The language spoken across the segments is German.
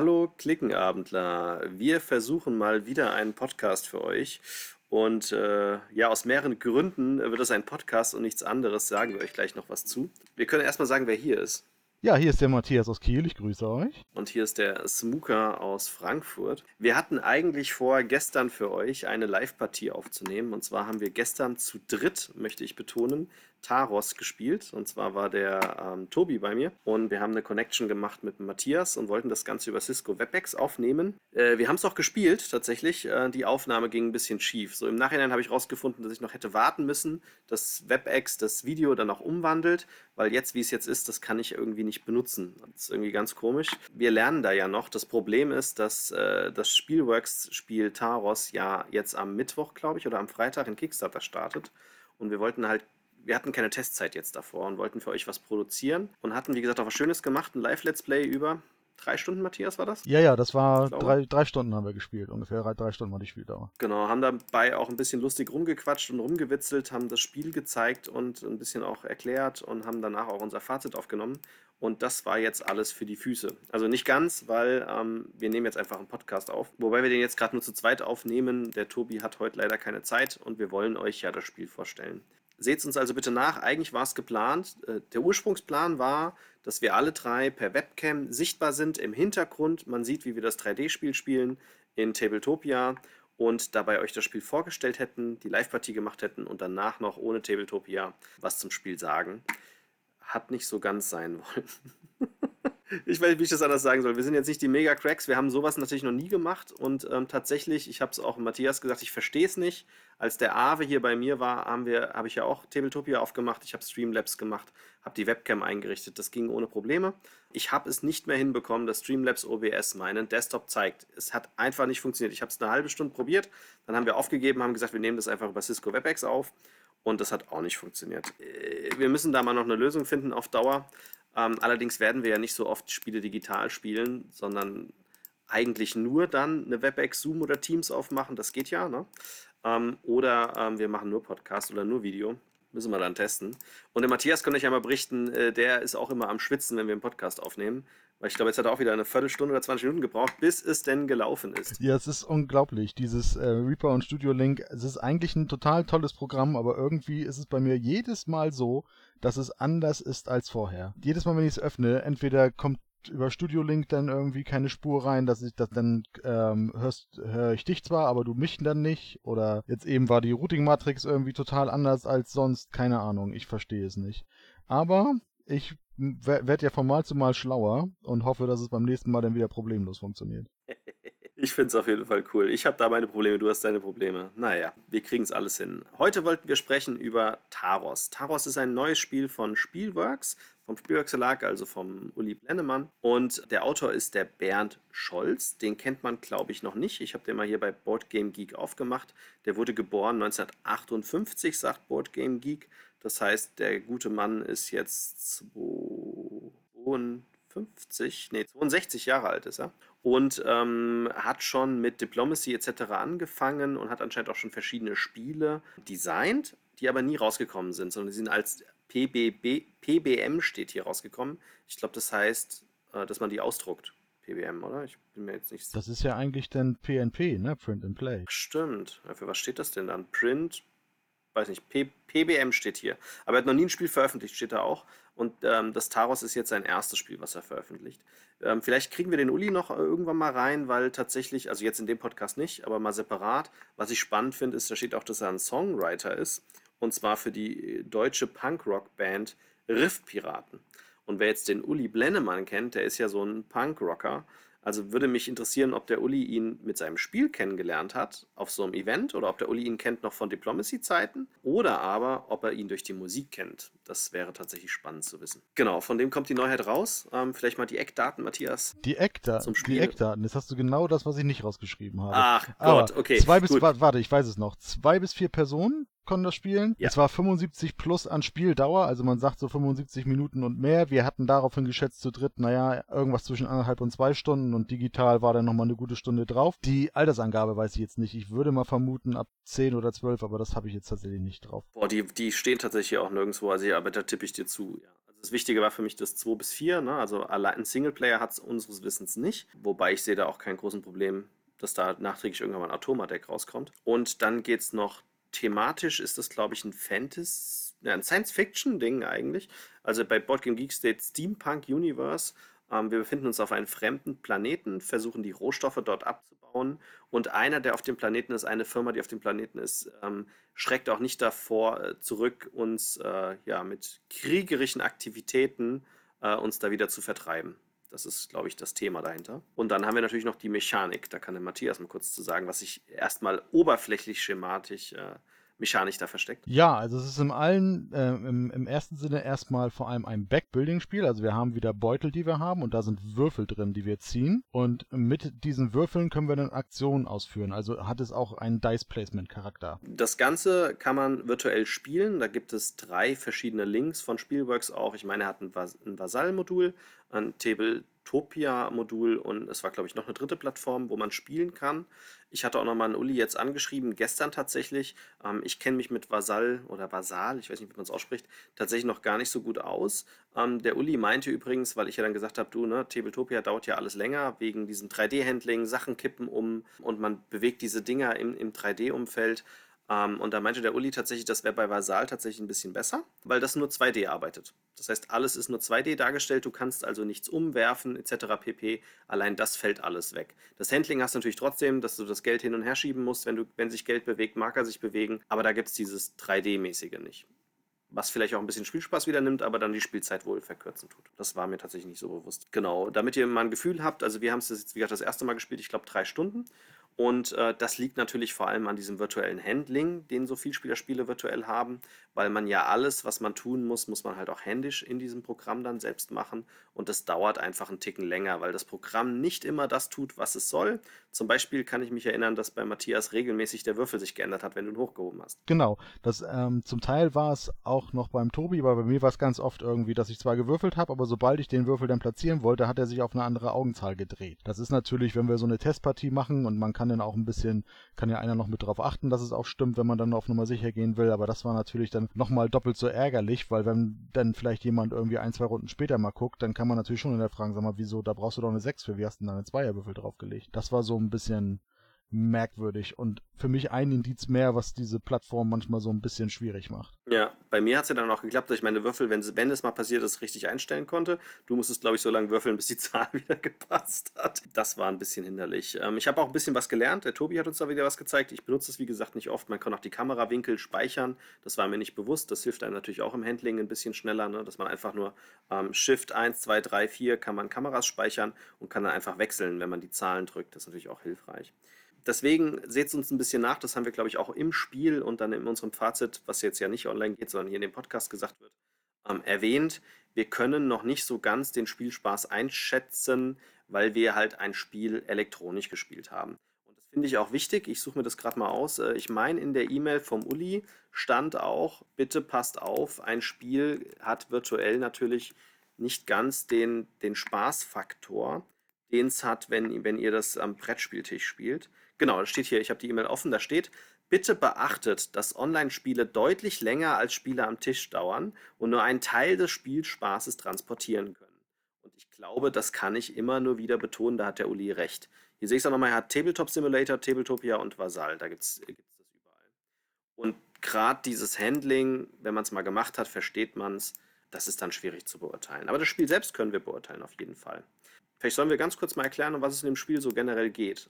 Hallo Klickenabendler. Wir versuchen mal wieder einen Podcast für euch. Und äh, ja, aus mehreren Gründen wird es ein Podcast und nichts anderes. Sagen wir euch gleich noch was zu. Wir können erstmal sagen, wer hier ist. Ja, hier ist der Matthias aus Kiel, ich grüße euch. Und hier ist der Smooker aus Frankfurt. Wir hatten eigentlich vor, gestern für euch eine Live-Partie aufzunehmen. Und zwar haben wir gestern zu dritt, möchte ich betonen, Taros gespielt. Und zwar war der ähm, Tobi bei mir. Und wir haben eine Connection gemacht mit Matthias und wollten das Ganze über Cisco WebEx aufnehmen. Äh, wir haben es auch gespielt, tatsächlich. Äh, die Aufnahme ging ein bisschen schief. So im Nachhinein habe ich rausgefunden, dass ich noch hätte warten müssen, dass WebEx das Video dann auch umwandelt. Weil jetzt, wie es jetzt ist, das kann ich irgendwie nicht benutzen. Das ist irgendwie ganz komisch. Wir lernen da ja noch. Das Problem ist, dass äh, das Spielworks-Spiel Taros ja jetzt am Mittwoch, glaube ich, oder am Freitag in Kickstarter startet. Und wir wollten halt wir hatten keine Testzeit jetzt davor und wollten für euch was produzieren und hatten, wie gesagt, auch was Schönes gemacht, ein Live-Let's Play über drei Stunden, Matthias, war das? Ja, ja, das war drei, drei Stunden haben wir gespielt, ungefähr drei Stunden war die Spieldauer. Genau, haben dabei auch ein bisschen lustig rumgequatscht und rumgewitzelt, haben das Spiel gezeigt und ein bisschen auch erklärt und haben danach auch unser Fazit aufgenommen. Und das war jetzt alles für die Füße. Also nicht ganz, weil ähm, wir nehmen jetzt einfach einen Podcast auf. Wobei wir den jetzt gerade nur zu zweit aufnehmen. Der Tobi hat heute leider keine Zeit und wir wollen euch ja das Spiel vorstellen. Seht uns also bitte nach. Eigentlich war es geplant. Äh, der Ursprungsplan war, dass wir alle drei per Webcam sichtbar sind im Hintergrund. Man sieht, wie wir das 3D-Spiel spielen in Tabletopia und dabei euch das Spiel vorgestellt hätten, die Live-Partie gemacht hätten und danach noch ohne Tabletopia was zum Spiel sagen. Hat nicht so ganz sein wollen. Ich weiß nicht, wie ich das anders sagen soll. Wir sind jetzt nicht die Mega-Cracks. Wir haben sowas natürlich noch nie gemacht. Und ähm, tatsächlich, ich habe es auch Matthias gesagt, ich verstehe es nicht. Als der Aave hier bei mir war, habe ich ja auch Tabletopia aufgemacht. Ich habe Streamlabs gemacht, habe die Webcam eingerichtet. Das ging ohne Probleme. Ich habe es nicht mehr hinbekommen, dass Streamlabs OBS meinen Desktop zeigt. Es hat einfach nicht funktioniert. Ich habe es eine halbe Stunde probiert. Dann haben wir aufgegeben, haben gesagt, wir nehmen das einfach über Cisco WebEx auf. Und das hat auch nicht funktioniert. Äh, wir müssen da mal noch eine Lösung finden auf Dauer. Ähm, allerdings werden wir ja nicht so oft Spiele digital spielen, sondern eigentlich nur dann eine WebEx, Zoom oder Teams aufmachen. Das geht ja, ne? Ähm, oder ähm, wir machen nur Podcast oder nur Video. Müssen wir dann testen. Und der Matthias kann euch ja mal berichten, äh, der ist auch immer am Schwitzen, wenn wir einen Podcast aufnehmen. Weil ich glaube, jetzt hat er auch wieder eine Viertelstunde oder 20 Minuten gebraucht, bis es denn gelaufen ist. Ja, es ist unglaublich. Dieses äh, Reaper und Studio Link, es ist eigentlich ein total tolles Programm, aber irgendwie ist es bei mir jedes Mal so, dass es anders ist als vorher. Jedes Mal, wenn ich es öffne, entweder kommt über Studio Link dann irgendwie keine Spur rein, dass ich das dann ähm, hörst, höre ich dich zwar, aber du mich dann nicht. Oder jetzt eben war die Routing Matrix irgendwie total anders als sonst. Keine Ahnung, ich verstehe es nicht. Aber ich werde ja von Mal zu Mal schlauer und hoffe, dass es beim nächsten Mal dann wieder problemlos funktioniert. Ich finde es auf jeden Fall cool. Ich habe da meine Probleme, du hast deine Probleme. Naja, wir kriegen es alles hin. Heute wollten wir sprechen über Taros. Taros ist ein neues Spiel von Spielworks, vom Spielworks Verlag, also vom Uli Blennemann. Und der Autor ist der Bernd Scholz. Den kennt man, glaube ich, noch nicht. Ich habe den mal hier bei Board Game Geek aufgemacht. Der wurde geboren 1958, sagt Board Game Geek. Das heißt, der gute Mann ist jetzt 52, nee, 62 Jahre alt ist er und ähm, hat schon mit Diplomacy etc. angefangen und hat anscheinend auch schon verschiedene Spiele designt, die aber nie rausgekommen sind, sondern die sind als PBB, PBM steht hier rausgekommen. Ich glaube, das heißt, äh, dass man die ausdruckt. PBM, oder? Ich bin mir jetzt nicht sicher. Das ist ja eigentlich dann PNP, ne? Print and Play. Stimmt. Für was steht das denn dann? Print, weiß nicht, P PBM steht hier. Aber er hat noch nie ein Spiel veröffentlicht, steht da auch. Und ähm, das Taros ist jetzt sein erstes Spiel, was er veröffentlicht. Ähm, vielleicht kriegen wir den Uli noch äh, irgendwann mal rein, weil tatsächlich, also jetzt in dem Podcast nicht, aber mal separat. Was ich spannend finde, ist, da steht auch, dass er ein Songwriter ist. Und zwar für die äh, deutsche Punkrock-Band Riff Piraten. Und wer jetzt den Uli Blennemann kennt, der ist ja so ein Punkrocker. Also würde mich interessieren, ob der Uli ihn mit seinem Spiel kennengelernt hat auf so einem Event oder ob der Uli ihn kennt noch von Diplomacy-Zeiten oder aber ob er ihn durch die Musik kennt. Das wäre tatsächlich spannend zu wissen. Genau, von dem kommt die Neuheit raus. Ähm, vielleicht mal die Eckdaten, Matthias. Die Eckdaten? Die Eckdaten. Jetzt hast du genau das, was ich nicht rausgeschrieben habe. Ach Gott, aber okay. Zwei bis, gut. warte, ich weiß es noch. Zwei bis vier Personen konnten das spielen. Ja. Es war 75 plus an Spieldauer, also man sagt so 75 Minuten und mehr. Wir hatten daraufhin geschätzt zu dritt, naja, irgendwas zwischen anderthalb und zwei Stunden und digital war dann nochmal eine gute Stunde drauf. Die Altersangabe weiß ich jetzt nicht. Ich würde mal vermuten ab 10 oder 12, aber das habe ich jetzt tatsächlich nicht drauf. Boah, die, die stehen tatsächlich auch nirgendwo, also ja, aber da tippe ich dir zu. Ja. Also das Wichtige war für mich das 2 bis 4, ne? also allein ein Singleplayer hat es unseres Wissens nicht, wobei ich sehe da auch kein großes Problem, dass da nachträglich irgendwann mal ein Automa-Deck rauskommt. Und dann geht es noch thematisch, ist das glaube ich ein Fantasy, ja, ein Science-Fiction-Ding eigentlich. Also bei Board Game Geek steht Steampunk Universe. Ähm, wir befinden uns auf einem fremden Planeten, versuchen die Rohstoffe dort abzubauen. Und einer, der auf dem Planeten ist, eine Firma, die auf dem Planeten ist, ähm, schreckt auch nicht davor äh, zurück, uns äh, ja, mit kriegerischen Aktivitäten äh, uns da wieder zu vertreiben. Das ist, glaube ich, das Thema dahinter. Und dann haben wir natürlich noch die Mechanik. Da kann der Matthias mal kurz zu sagen, was sich erstmal oberflächlich schematisch äh, mechanisch da versteckt? Ja, also es ist im allen, äh, im, im ersten Sinne erstmal vor allem ein Backbuilding-Spiel. Also wir haben wieder Beutel, die wir haben und da sind Würfel drin, die wir ziehen. Und mit diesen Würfeln können wir dann Aktionen ausführen. Also hat es auch einen Dice-Placement-Charakter. Das Ganze kann man virtuell spielen. Da gibt es drei verschiedene Links von Spielworks auch. Ich meine, er hat ein, Vas ein Vasall-Modul, ein Tabletopia-Modul und es war, glaube ich, noch eine dritte Plattform, wo man spielen kann. Ich hatte auch nochmal einen Uli jetzt angeschrieben, gestern tatsächlich. Ähm, ich kenne mich mit Vasall oder Vasal, ich weiß nicht, wie man es ausspricht, tatsächlich noch gar nicht so gut aus. Ähm, der Uli meinte übrigens, weil ich ja dann gesagt habe, du, ne, Tabletopia dauert ja alles länger, wegen diesem 3D-Handling, Sachen kippen um und man bewegt diese Dinger im, im 3D-Umfeld. Ähm, und da meinte der Uli tatsächlich, das wäre bei Vasal tatsächlich ein bisschen besser, weil das nur 2D arbeitet. Das heißt, alles ist nur 2D dargestellt, du kannst also nichts umwerfen etc. pp. Allein das fällt alles weg. Das Handling hast du natürlich trotzdem, dass du das Geld hin und her schieben musst, wenn, du, wenn sich Geld bewegt, Marker sich bewegen, aber da gibt es dieses 3D-mäßige nicht was vielleicht auch ein bisschen Spielspaß wieder nimmt, aber dann die Spielzeit wohl verkürzen tut. Das war mir tatsächlich nicht so bewusst. Genau, damit ihr mal ein Gefühl habt, also wir haben es jetzt, wie gesagt, das erste Mal gespielt, ich glaube drei Stunden. Und äh, das liegt natürlich vor allem an diesem virtuellen Handling, den so Vielspielerspiele virtuell haben, weil man ja alles, was man tun muss, muss man halt auch händisch in diesem Programm dann selbst machen. Und das dauert einfach einen Ticken länger, weil das Programm nicht immer das tut, was es soll. Zum Beispiel kann ich mich erinnern, dass bei Matthias regelmäßig der Würfel sich geändert hat, wenn du ihn hochgehoben hast. Genau. Das, ähm, zum Teil war es auch noch beim Tobi, aber bei mir war es ganz oft irgendwie, dass ich zwar gewürfelt habe, aber sobald ich den Würfel dann platzieren wollte, hat er sich auf eine andere Augenzahl gedreht. Das ist natürlich, wenn wir so eine Testpartie machen und man kann dann auch ein bisschen, kann ja einer noch mit drauf achten, dass es auch stimmt, wenn man dann auf Nummer sicher gehen will, aber das war natürlich dann nochmal doppelt so ärgerlich, weil wenn dann vielleicht jemand irgendwie ein, zwei Runden später mal guckt, dann kann man natürlich schon in der Frage, sag mal, wieso, da brauchst du doch eine 6 für, wie hast du denn da eine Zweierwürfel draufgelegt? Das war so ein bisschen merkwürdig und für mich ein Indiz mehr, was diese Plattform manchmal so ein bisschen schwierig macht. Ja, bei mir hat es ja dann auch geklappt, dass ich meine Würfel, wenn, es mal passiert ist, richtig einstellen konnte. Du musstest, glaube ich, so lange würfeln, bis die Zahl wieder gepasst hat. Das war ein bisschen hinderlich. Ähm, ich habe auch ein bisschen was gelernt. Der Tobi hat uns da wieder was gezeigt. Ich benutze es, wie gesagt, nicht oft. Man kann auch die Kamerawinkel speichern. Das war mir nicht bewusst. Das hilft einem natürlich auch im Handling ein bisschen schneller, ne? dass man einfach nur ähm, Shift 1, 2, 3, 4 kann man Kameras speichern und kann dann einfach wechseln, wenn man die Zahlen drückt. Das ist natürlich auch hilfreich deswegen seht es uns ein bisschen nach. Das haben wir, glaube ich, auch im Spiel und dann in unserem Fazit, was jetzt ja nicht online geht, sondern hier in dem Podcast gesagt wird, ähm, erwähnt. Wir können noch nicht so ganz den Spielspaß einschätzen, weil wir halt ein Spiel elektronisch gespielt haben. Und das finde ich auch wichtig. Ich suche mir das gerade mal aus. Äh, ich meine, in der E-Mail vom Uli stand auch, bitte passt auf, ein Spiel hat virtuell natürlich nicht ganz den, den Spaßfaktor, den es hat, wenn, wenn ihr das am Brettspieltisch spielt. Genau, das steht hier, ich habe die E-Mail offen, da steht, bitte beachtet, dass Online-Spiele deutlich länger als Spiele am Tisch dauern und nur einen Teil des Spielspaßes transportieren können. Und ich glaube, das kann ich immer nur wieder betonen, da hat der Uli recht. Hier sehe ich es auch nochmal, er hat Tabletop Simulator, Tabletopia und Vasal, da gibt es das überall. Und gerade dieses Handling, wenn man es mal gemacht hat, versteht man es, das ist dann schwierig zu beurteilen. Aber das Spiel selbst können wir beurteilen, auf jeden Fall. Vielleicht sollen wir ganz kurz mal erklären, um was es in dem Spiel so generell geht.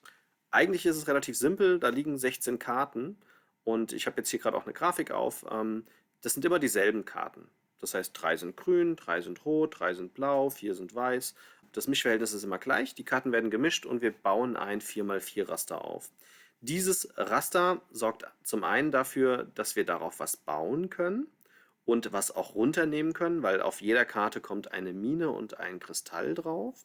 Eigentlich ist es relativ simpel, da liegen 16 Karten und ich habe jetzt hier gerade auch eine Grafik auf. Ähm, das sind immer dieselben Karten. Das heißt, drei sind grün, drei sind rot, drei sind blau, vier sind weiß. Das Mischverhältnis ist immer gleich. Die Karten werden gemischt und wir bauen ein 4x4 Raster auf. Dieses Raster sorgt zum einen dafür, dass wir darauf was bauen können und was auch runternehmen können, weil auf jeder Karte kommt eine Mine und ein Kristall drauf.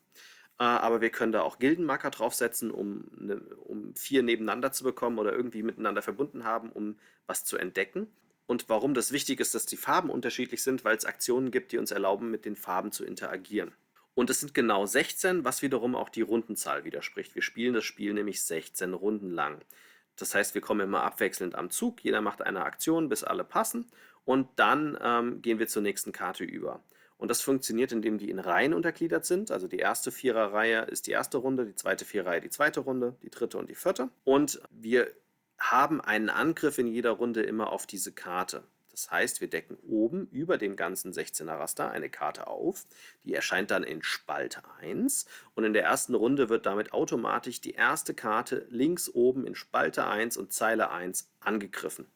Äh, aber wir können da auch Gildenmarker draufsetzen, um, ne, um vier nebeneinander zu bekommen oder irgendwie miteinander verbunden haben, um was zu entdecken. Und warum das wichtig ist, dass die Farben unterschiedlich sind, weil es Aktionen gibt, die uns erlauben, mit den Farben zu interagieren. Und es sind genau 16, was wiederum auch die Rundenzahl widerspricht. Wir spielen das Spiel nämlich 16 Runden lang. Das heißt, wir kommen immer abwechselnd am Zug. Jeder macht eine Aktion, bis alle passen. Und dann ähm, gehen wir zur nächsten Karte über. Und das funktioniert, indem die in Reihen untergliedert sind. Also die erste Viererreihe ist die erste Runde, die zweite Viererreihe die zweite Runde, die dritte und die vierte. Und wir haben einen Angriff in jeder Runde immer auf diese Karte. Das heißt, wir decken oben über dem ganzen 16er Raster eine Karte auf. Die erscheint dann in Spalt 1 und in der ersten Runde wird damit automatisch die erste Karte links oben in Spalte 1 und Zeile 1 angegriffen.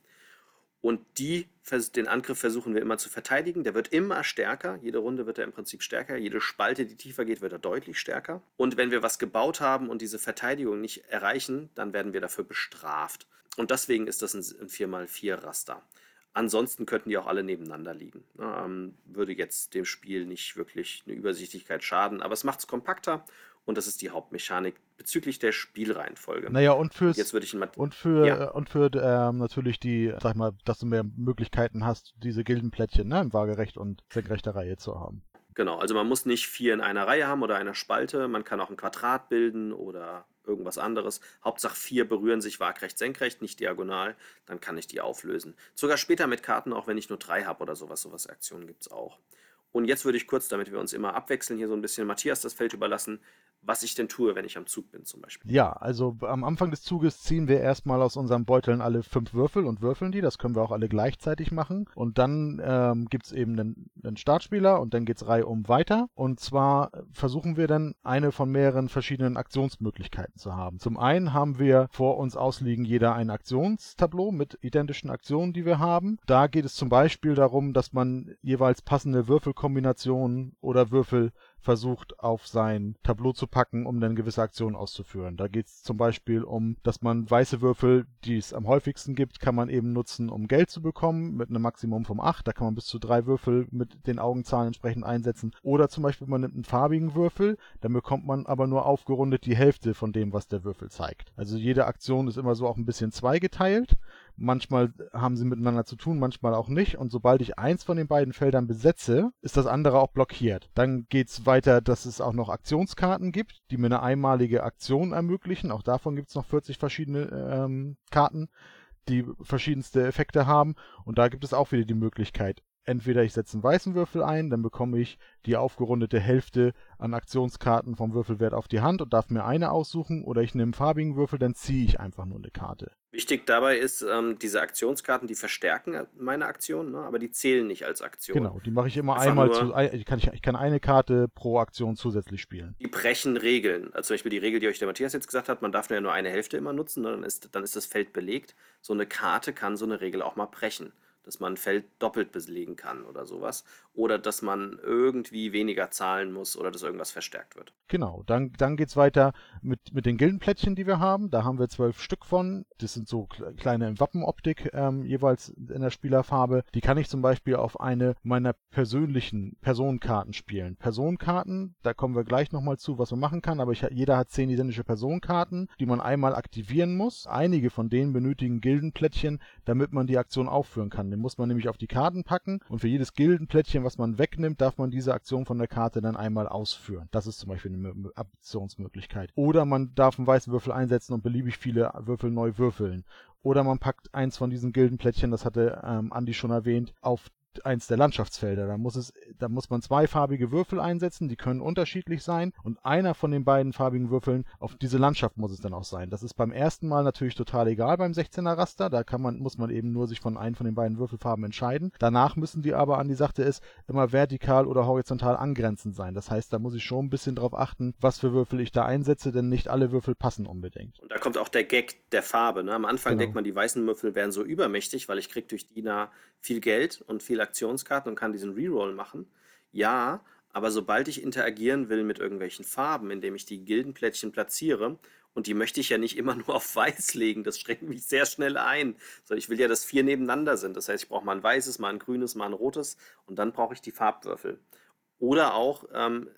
Und die, den Angriff versuchen wir immer zu verteidigen. Der wird immer stärker. Jede Runde wird er im Prinzip stärker. Jede Spalte, die tiefer geht, wird er deutlich stärker. Und wenn wir was gebaut haben und diese Verteidigung nicht erreichen, dann werden wir dafür bestraft. Und deswegen ist das ein 4x4 Raster. Ansonsten könnten die auch alle nebeneinander liegen. Ähm, würde jetzt dem Spiel nicht wirklich eine Übersichtlichkeit schaden, aber es macht es kompakter und das ist die Hauptmechanik bezüglich der Spielreihenfolge. Naja, und fürs, Jetzt würde ich ihn mal, und für, Ja. äh, und für ähm, natürlich die, sag mal, dass du mehr Möglichkeiten hast, diese Gildenplättchen ne, im Waagerecht und senkrechter Reihe zu haben. genau, also man muss nicht vier in einer Reihe haben oder einer Spalte, man kann auch ein Quadrat bilden oder irgendwas anderes. Hauptsache vier berühren sich waagrecht, senkrecht, nicht diagonal, dann kann ich die auflösen. Sogar später mit Karten, auch wenn ich nur drei habe oder sowas, sowas Aktionen gibt es auch. Und jetzt würde ich kurz, damit wir uns immer abwechseln, hier so ein bisschen Matthias das Feld überlassen, was ich denn tue, wenn ich am Zug bin zum Beispiel. Ja, also am Anfang des Zuges ziehen wir erstmal aus unseren Beuteln alle fünf Würfel und würfeln die. Das können wir auch alle gleichzeitig machen. Und dann ähm, gibt es eben einen, einen Startspieler und dann geht es reihum weiter. Und zwar versuchen wir dann eine von mehreren verschiedenen Aktionsmöglichkeiten zu haben. Zum einen haben wir vor uns ausliegen jeder ein Aktionstableau mit identischen Aktionen, die wir haben. Da geht es zum Beispiel darum, dass man jeweils passende Würfelkombinationen oder Würfel versucht auf sein Tableau zu packen, um dann gewisse Aktionen auszuführen. Da geht es zum Beispiel um, dass man weiße Würfel, die es am häufigsten gibt, kann man eben nutzen, um Geld zu bekommen, mit einem Maximum von 8. Da kann man bis zu drei Würfel mit den Augenzahlen entsprechend einsetzen. Oder zum Beispiel, man nimmt einen farbigen Würfel, dann bekommt man aber nur aufgerundet die Hälfte von dem, was der Würfel zeigt. Also jede Aktion ist immer so auch ein bisschen zweigeteilt. Manchmal haben sie miteinander zu tun, manchmal auch nicht. Und sobald ich eins von den beiden Feldern besetze, ist das andere auch blockiert. Dann geht's weiter, dass es auch noch Aktionskarten gibt, die mir eine einmalige Aktion ermöglichen. Auch davon gibt's noch 40 verschiedene ähm, Karten, die verschiedenste Effekte haben. Und da gibt es auch wieder die Möglichkeit, entweder ich setze einen weißen Würfel ein, dann bekomme ich die aufgerundete Hälfte an Aktionskarten vom Würfelwert auf die Hand und darf mir eine aussuchen, oder ich nehme einen farbigen Würfel, dann ziehe ich einfach nur eine Karte. Wichtig dabei ist, ähm, diese Aktionskarten, die verstärken meine Aktion, ne? aber die zählen nicht als Aktion. Genau, die mache ich immer Einfach einmal zu. ein- Ich kann, ich, ich kann eine Karte pro Aktion zusätzlich spielen. Die brechen Regeln. Also zum Beispiel die Regel, die euch der Matthias jetzt gesagt hat, man darf ja nur eine Hälfte immer nutzen, ne? dann ist, dann ist das Feld belegt. So eine Karte kann so eine Regel auch mal brechen. Dass man ein Feld doppelt belegen kann oder sowas. Oder dass man irgendwie weniger zahlen muss oder dass irgendwas verstärkt wird. Genau, dann, dann geht's weiter mit, mit den Gildenplättchen, die wir haben. Da haben wir zwölf Stück von. Das sind so kle- kleine Wappenoptik ähm, jeweils in der Spielerfarbe. Die kann ich zum Beispiel auf eine meiner persönlichen Personenkarten spielen. Personenkarten, da kommen wir gleich nochmal zu, was man machen kann, aber ich, jeder hat zehn identische Personenkarten, die man einmal aktivieren muss. Einige von denen benötigen Gildenplättchen, damit man die Aktion aufführen kann. Den muss man nämlich auf die Karten packen und für jedes Gildenplättchen, was man wegnimmt, darf man diese Aktion von der Karte dann einmal ausführen. Das ist zum Beispiel eine Mö- Aktionsmöglichkeit. Oder man darf einen weißen Würfel einsetzen und beliebig viele Würfel neu würfeln. Oder man packt eins von diesen Gildenplättchen, das hatte ähm, Andi schon erwähnt, auf eins der Landschaftsfelder. Da muss es, da muss man zweifarbige Würfel einsetzen, die können unterschiedlich sein und einer von den beiden farbigen Würfeln auf diese Landschaft muss es dann auch sein. Das ist beim ersten Mal natürlich total egal beim 16er Raster, da kann man, muss man eben nur sich von einem von den beiden Würfelfarben entscheiden. Danach müssen die aber, Andi sagte es, immer vertikal oder horizontal angrenzend sein. Das heißt, da muss ich schon ein bisschen drauf achten, was für Würfel ich da einsetze, denn nicht alle Würfel passen unbedingt. Und da kommt auch der Gag der Farbe. Ne? Am Anfang Genau. denkt man, die weißen Würfel wären so übermächtig, weil ich krieg durch Dina viel Geld und viel Aktionskarten und kann diesen Reroll machen. Ja, aber sobald ich interagieren will mit irgendwelchen Farben, indem ich die Gildenplättchen platziere, und die möchte ich ja nicht immer nur auf weiß legen, das schränkt mich sehr schnell ein. So, ich will ja, dass vier nebeneinander sind. Das heißt, ich brauche mal ein weißes, mal ein grünes, mal ein rotes und dann brauche ich die Farbwürfel. Oder auch, ähm,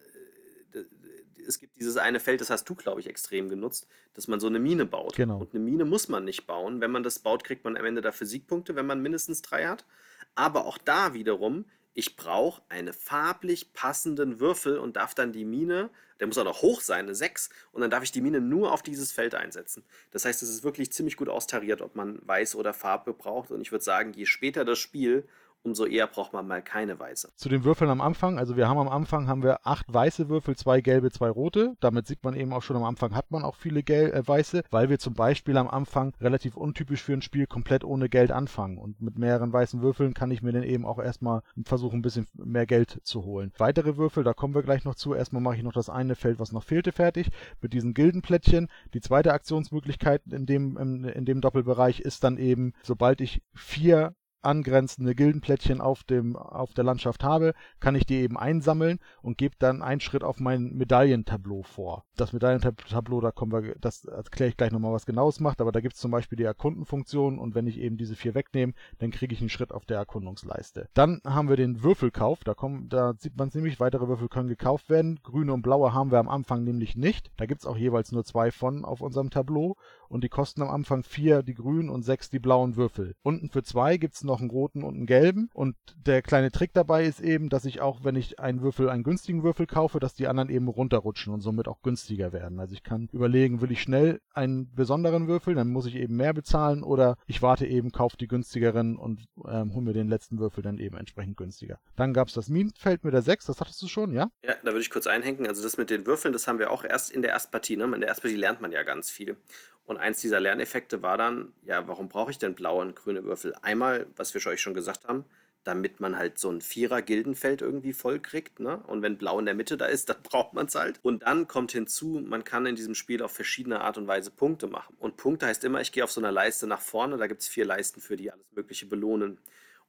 es gibt dieses eine Feld, das hast du, glaube ich, extrem genutzt, dass man so eine Mine baut. Genau. Und eine Mine muss man nicht bauen. Wenn man das baut, kriegt man am Ende dafür Siegpunkte, wenn man mindestens drei hat. Aber auch da wiederum, ich brauche einen farblich passenden Würfel und darf dann die Mine, der muss auch noch hoch sein, eine 6, und dann darf ich die Mine nur auf dieses Feld einsetzen. Das heißt, es ist wirklich ziemlich gut austariert, ob man Weiß oder Farbe braucht. Und ich würde sagen, je später das Spiel, umso eher braucht man mal keine weiße. Zu den Würfeln am Anfang, also wir haben am Anfang haben wir acht weiße Würfel, zwei gelbe, zwei rote. Damit sieht man eben auch schon am Anfang hat man auch viele Gel äh, weiße, weil wir zum Beispiel am Anfang relativ untypisch für ein Spiel komplett ohne Geld anfangen. Und mit mehreren weißen Würfeln kann ich mir dann eben auch erstmal versuchen, ein bisschen mehr Geld zu holen. Weitere Würfel, da kommen wir gleich noch zu. Erstmal mache ich noch das eine Feld, was noch fehlte, fertig. Mit diesen Gildenplättchen. Die zweite Aktionsmöglichkeit in dem, in, in dem Doppelbereich ist dann eben, sobald ich vier angrenzende Gildenplättchen auf, dem, auf der Landschaft habe, kann ich die eben einsammeln und gebe dann einen Schritt auf mein Medaillentableau vor. Das Medaillentableau, da kommen wir, das erkläre ich gleich nochmal, was genaues macht, aber da gibt es zum Beispiel die Erkundenfunktion und wenn ich eben diese vier wegnehme, dann kriege ich einen Schritt auf der Erkundungsleiste. Dann haben wir den Würfelkauf, da, kommen, da sieht man es nämlich, weitere Würfel können gekauft werden. Grüne und blaue haben wir am Anfang nämlich nicht. Da gibt es auch jeweils nur zwei von auf unserem Tableau und die kosten am Anfang vier die grünen und sechs die blauen Würfel. Unten für zwei gibt es noch einen roten und einen gelben und der kleine Trick dabei ist eben, dass ich auch, wenn ich einen Würfel, einen günstigen Würfel kaufe, dass die anderen eben runterrutschen und somit auch günstiger werden. Also ich kann überlegen, will ich schnell einen besonderen Würfel, dann muss ich eben mehr bezahlen oder ich warte eben, kaufe die günstigeren und ähm, hole mir den letzten Würfel dann eben entsprechend günstiger. Dann gab es das Minenfeld mit der 6, das hattest du schon, ja? Ja, da würde ich kurz einhängen. Also das mit den Würfeln, das haben wir auch erst in der Erstpartie. Ne? In der Erstpartie lernt man ja ganz viel. Und eins dieser Lerneffekte war dann, ja, warum brauche ich denn blaue und grüne Würfel? Einmal, was wir euch schon gesagt haben, damit man halt so ein Vierer-Gildenfeld irgendwie voll kriegt. Ne? Und wenn blau in der Mitte da ist, dann braucht man es halt. Und dann kommt hinzu, man kann in diesem Spiel auf verschiedene Art und Weise Punkte machen. Und Punkte heißt immer, ich gehe auf so einer Leiste nach vorne, da gibt es vier Leisten für die alles Mögliche belohnen.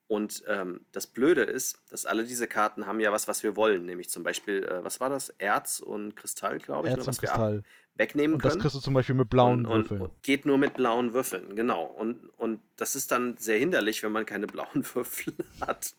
Und ähm, das Blöde ist, dass alle diese Karten haben ja was, was wir wollen. Nämlich zum Beispiel, äh, was war das? Erz und Kristall, glaube ich. Erz ne, was und Kristall. Wegnehmen Und können. das kriegst du zum Beispiel mit blauen und, Würfeln. und geht nur mit blauen Würfeln, genau. Und, und das ist dann sehr hinderlich, wenn man keine blauen Würfel hat.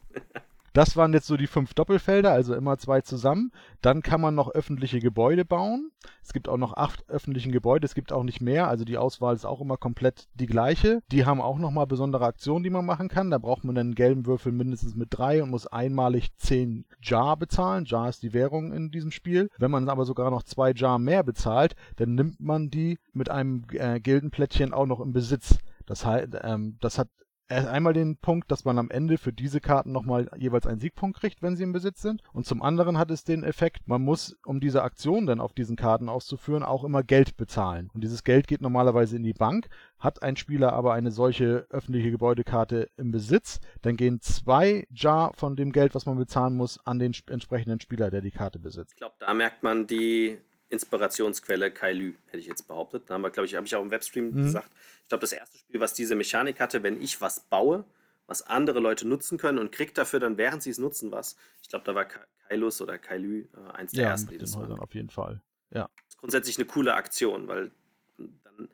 Das waren jetzt so die fünf Doppelfelder, also immer zwei zusammen. Dann kann man noch öffentliche Gebäude bauen. Es gibt auch noch acht öffentliche Gebäude, es gibt auch nicht mehr, also die Auswahl ist auch immer komplett die gleiche. Die haben auch nochmal besondere Aktionen, die man machen kann. Da braucht man einen gelben Würfel mindestens mit drei und muss einmalig zehn Jar bezahlen. Jar ist die Währung in diesem Spiel. Wenn man aber sogar noch zwei Jar mehr bezahlt, dann nimmt man die mit einem äh, Gildenplättchen auch noch im Besitz. Das, heißt, ähm, das hat einmal den Punkt, dass man am Ende für diese Karten nochmal jeweils einen Siegpunkt kriegt, wenn sie im Besitz sind. Und zum anderen hat es den Effekt, man muss, um diese Aktion dann auf diesen Karten auszuführen, auch immer Geld bezahlen. Und dieses Geld geht normalerweise in die Bank. Hat ein Spieler aber eine solche öffentliche Gebäudekarte im Besitz, dann gehen zwei Jar von dem Geld, was man bezahlen muss, an den entsprechenden Spieler, der die Karte besitzt. Ich glaube, da merkt man die Inspirationsquelle Kailü, hätte ich jetzt behauptet. Da haben wir, glaube ich, habe ich auch im Webstream Mhm. gesagt. Ich glaube, das erste Spiel, was diese Mechanik hatte, wenn ich was baue, was andere Leute nutzen können und kriegt dafür dann, während sie es nutzen, was. Ich glaube, da war Ka- Kailus oder Kailü äh, eins der Ja, ersten, die das. Häusern auf jeden Fall. Ja. ist grundsätzlich eine coole Aktion, weil dann,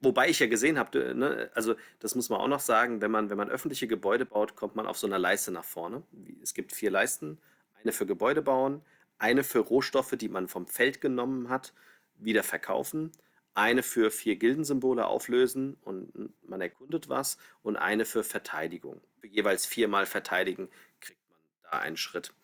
wobei ich ja gesehen habe, ne, also das muss man auch noch sagen, wenn man, wenn man öffentliche Gebäude baut, kommt man auf so einer Leiste nach vorne. Es gibt vier Leisten, eine für Gebäude bauen, eine für Rohstoffe, die man vom Feld genommen hat, wieder verkaufen, eine für vier Gildensymbole auflösen und man erkundet was und eine für Verteidigung. Für jeweils viermal verteidigen kriegt man da einen Schritt.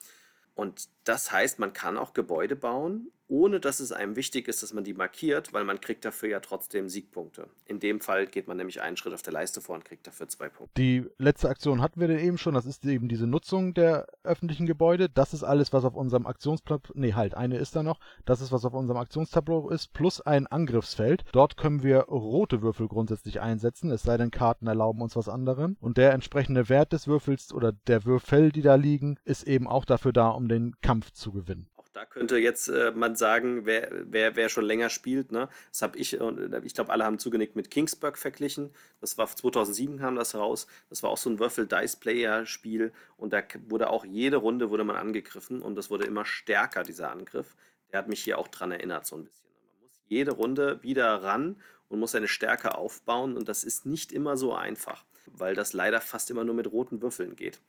Und das heißt, man kann auch Gebäude bauen, ohne dass es einem wichtig ist, dass man die markiert, weil man kriegt dafür ja trotzdem Siegpunkte. In dem Fall geht man nämlich einen Schritt auf der Leiste vor und kriegt dafür zwei Punkte. Die letzte Aktion hatten wir denn eben schon. Das ist eben diese Nutzung der öffentlichen Gebäude. Das ist alles, was auf unserem Aktionsplan. Nee, halt, eine ist da noch. Das ist, was auf unserem Aktionstableau ist, plus ein Angriffsfeld. Dort können wir rote Würfel grundsätzlich einsetzen, es sei denn, Karten erlauben uns was anderem. Und der entsprechende Wert des Würfels oder der Würfel, die da liegen, ist eben auch dafür da, um den Kampf zu gewinnen. Da könnte jetzt äh, man sagen, wer, wer, wer schon länger spielt, ne? Das habe ich, äh, ich glaube, alle haben zugenickt mit Kingsburg verglichen. Das war 2007 kam das raus. Das war auch so ein Würfel-Dice-Player-Spiel und da wurde auch jede Runde wurde man angegriffen und das wurde immer stärker, dieser Angriff. Der hat mich hier auch dran erinnert, so ein bisschen. Man muss jede Runde wieder ran und muss seine Stärke aufbauen und das ist nicht immer so einfach, weil das leider fast immer nur mit roten Würfeln geht.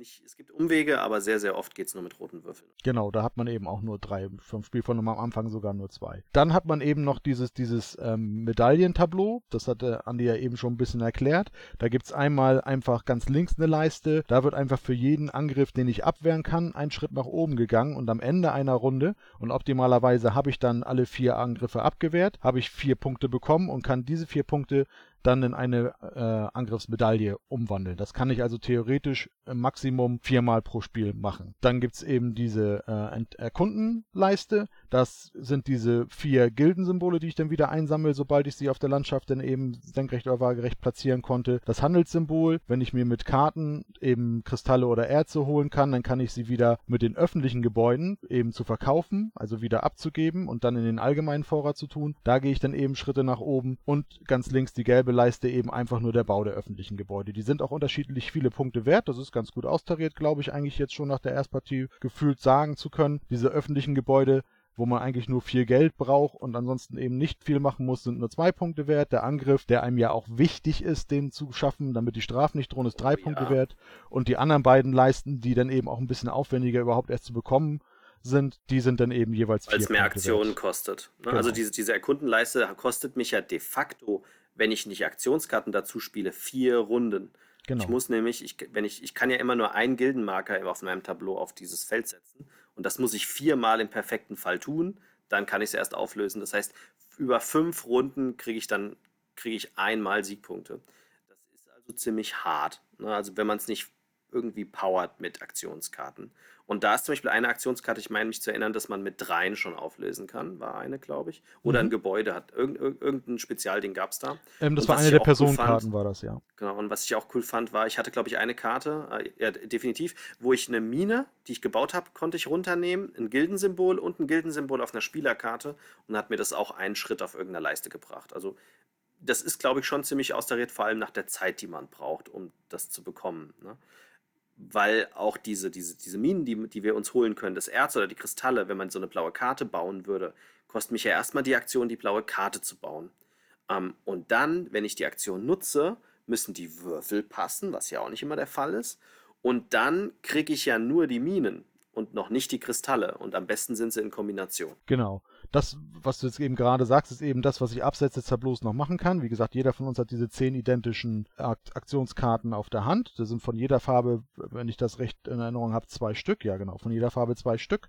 Nicht, es gibt Umwege, aber sehr, sehr oft geht es nur mit roten Würfeln. Genau, da hat man eben auch nur drei vom Spiel von am Anfang sogar nur zwei. Dann hat man eben noch dieses, dieses ähm, Medaillentableau, das hatte Andi ja eben schon ein bisschen erklärt. Da gibt es einmal einfach ganz links eine Leiste, da wird einfach für jeden Angriff, den ich abwehren kann, ein Schritt nach oben gegangen und am Ende einer Runde und optimalerweise habe ich dann alle vier Angriffe abgewehrt, habe ich vier Punkte bekommen und kann diese vier Punkte dann in eine äh, Angriffsmedaille umwandeln. Das kann ich also theoretisch im Maximum viermal pro Spiel machen. Dann gibt's eben diese äh, Erkundenleiste. Das sind diese vier Gildensymbole, die ich dann wieder einsammle, sobald ich sie auf der Landschaft dann eben senkrecht oder waagerecht platzieren konnte. Das Handelssymbol, wenn ich mir mit Karten eben Kristalle oder Erze holen kann, dann kann ich sie wieder mit den öffentlichen Gebäuden eben zu verkaufen, also wieder abzugeben und dann in den allgemeinen Vorrat zu tun. Da gehe ich dann eben Schritte nach oben und ganz links die gelbe Leiste eben einfach nur der Bau der öffentlichen Gebäude. Die sind auch unterschiedlich viele Punkte wert. Das ist ganz gut austariert, glaube ich, eigentlich jetzt schon nach der Erstpartie gefühlt sagen zu können. Diese öffentlichen Gebäude wo man eigentlich nur viel Geld braucht und ansonsten eben nicht viel machen muss, sind nur zwei Punkte wert. Der Angriff, der einem ja auch wichtig ist, den zu schaffen, damit die Strafe nicht drohen, ist drei oh, Punkte ja. wert. Und die anderen beiden Leisten, die dann eben auch ein bisschen aufwendiger überhaupt erst zu bekommen sind, die sind dann eben jeweils Weil es mehr Punkte Aktionen wert. kostet. Ne? Also genau. Also diese, diese Erkundenleiste kostet mich ja de facto wenn ich nicht Aktionskarten dazu spiele, vier Runden. Genau. Ich muss nämlich, ich, wenn ich, ich kann ja immer nur einen Gildenmarker auf meinem Tableau auf dieses Feld setzen. Und das muss ich viermal im perfekten Fall tun. Dann kann ich es erst auflösen. Das heißt, über fünf Runden kriege ich dann kriege ich einmal Siegpunkte. Das ist also ziemlich hart. Ne? Also wenn man es nicht irgendwie powert mit Aktionskarten. Und da ist zum Beispiel eine Aktionskarte, ich meine mich zu erinnern, dass man mit dreien schon auflösen kann, war eine, glaube ich. Oder mhm. ein Gebäude hat. Irgend, irgendein Spezialding gab es da. Ähm, das und war eine der Personenkarten, cool war das, ja. Genau, und was ich auch cool fand, war, ich hatte, glaube ich, eine Karte, äh, ja, definitiv, wo ich eine Mine, die ich gebaut habe, konnte ich runternehmen, ein Gildensymbol und ein Gildensymbol auf einer Spielerkarte und hat mir das auch einen Schritt auf irgendeiner Leiste gebracht. Also das ist, glaube ich, schon ziemlich austariert, vor allem nach der Zeit, die man braucht, um das zu bekommen. Ne? Weil auch diese, diese, diese Minen, die, die wir uns holen können, das Erz oder die Kristalle, wenn man so eine blaue Karte bauen würde, kostet mich ja erstmal die Aktion, die blaue Karte zu bauen. Ähm, und dann, wenn ich die Aktion nutze, müssen die Würfel passen, was ja auch nicht immer der Fall ist. Und dann kriege ich ja nur die Minen und noch nicht die Kristalle. Und am besten sind sie in Kombination. Genau das, was du jetzt eben gerade sagst, ist eben das, was ich abseits des Tableaus noch machen kann. Wie gesagt, jeder von uns hat diese zehn identischen Aktionskarten auf der Hand. Das sind von jeder Farbe, wenn ich das recht in Erinnerung habe, zwei Stück. Ja, genau, von jeder Farbe zwei Stück.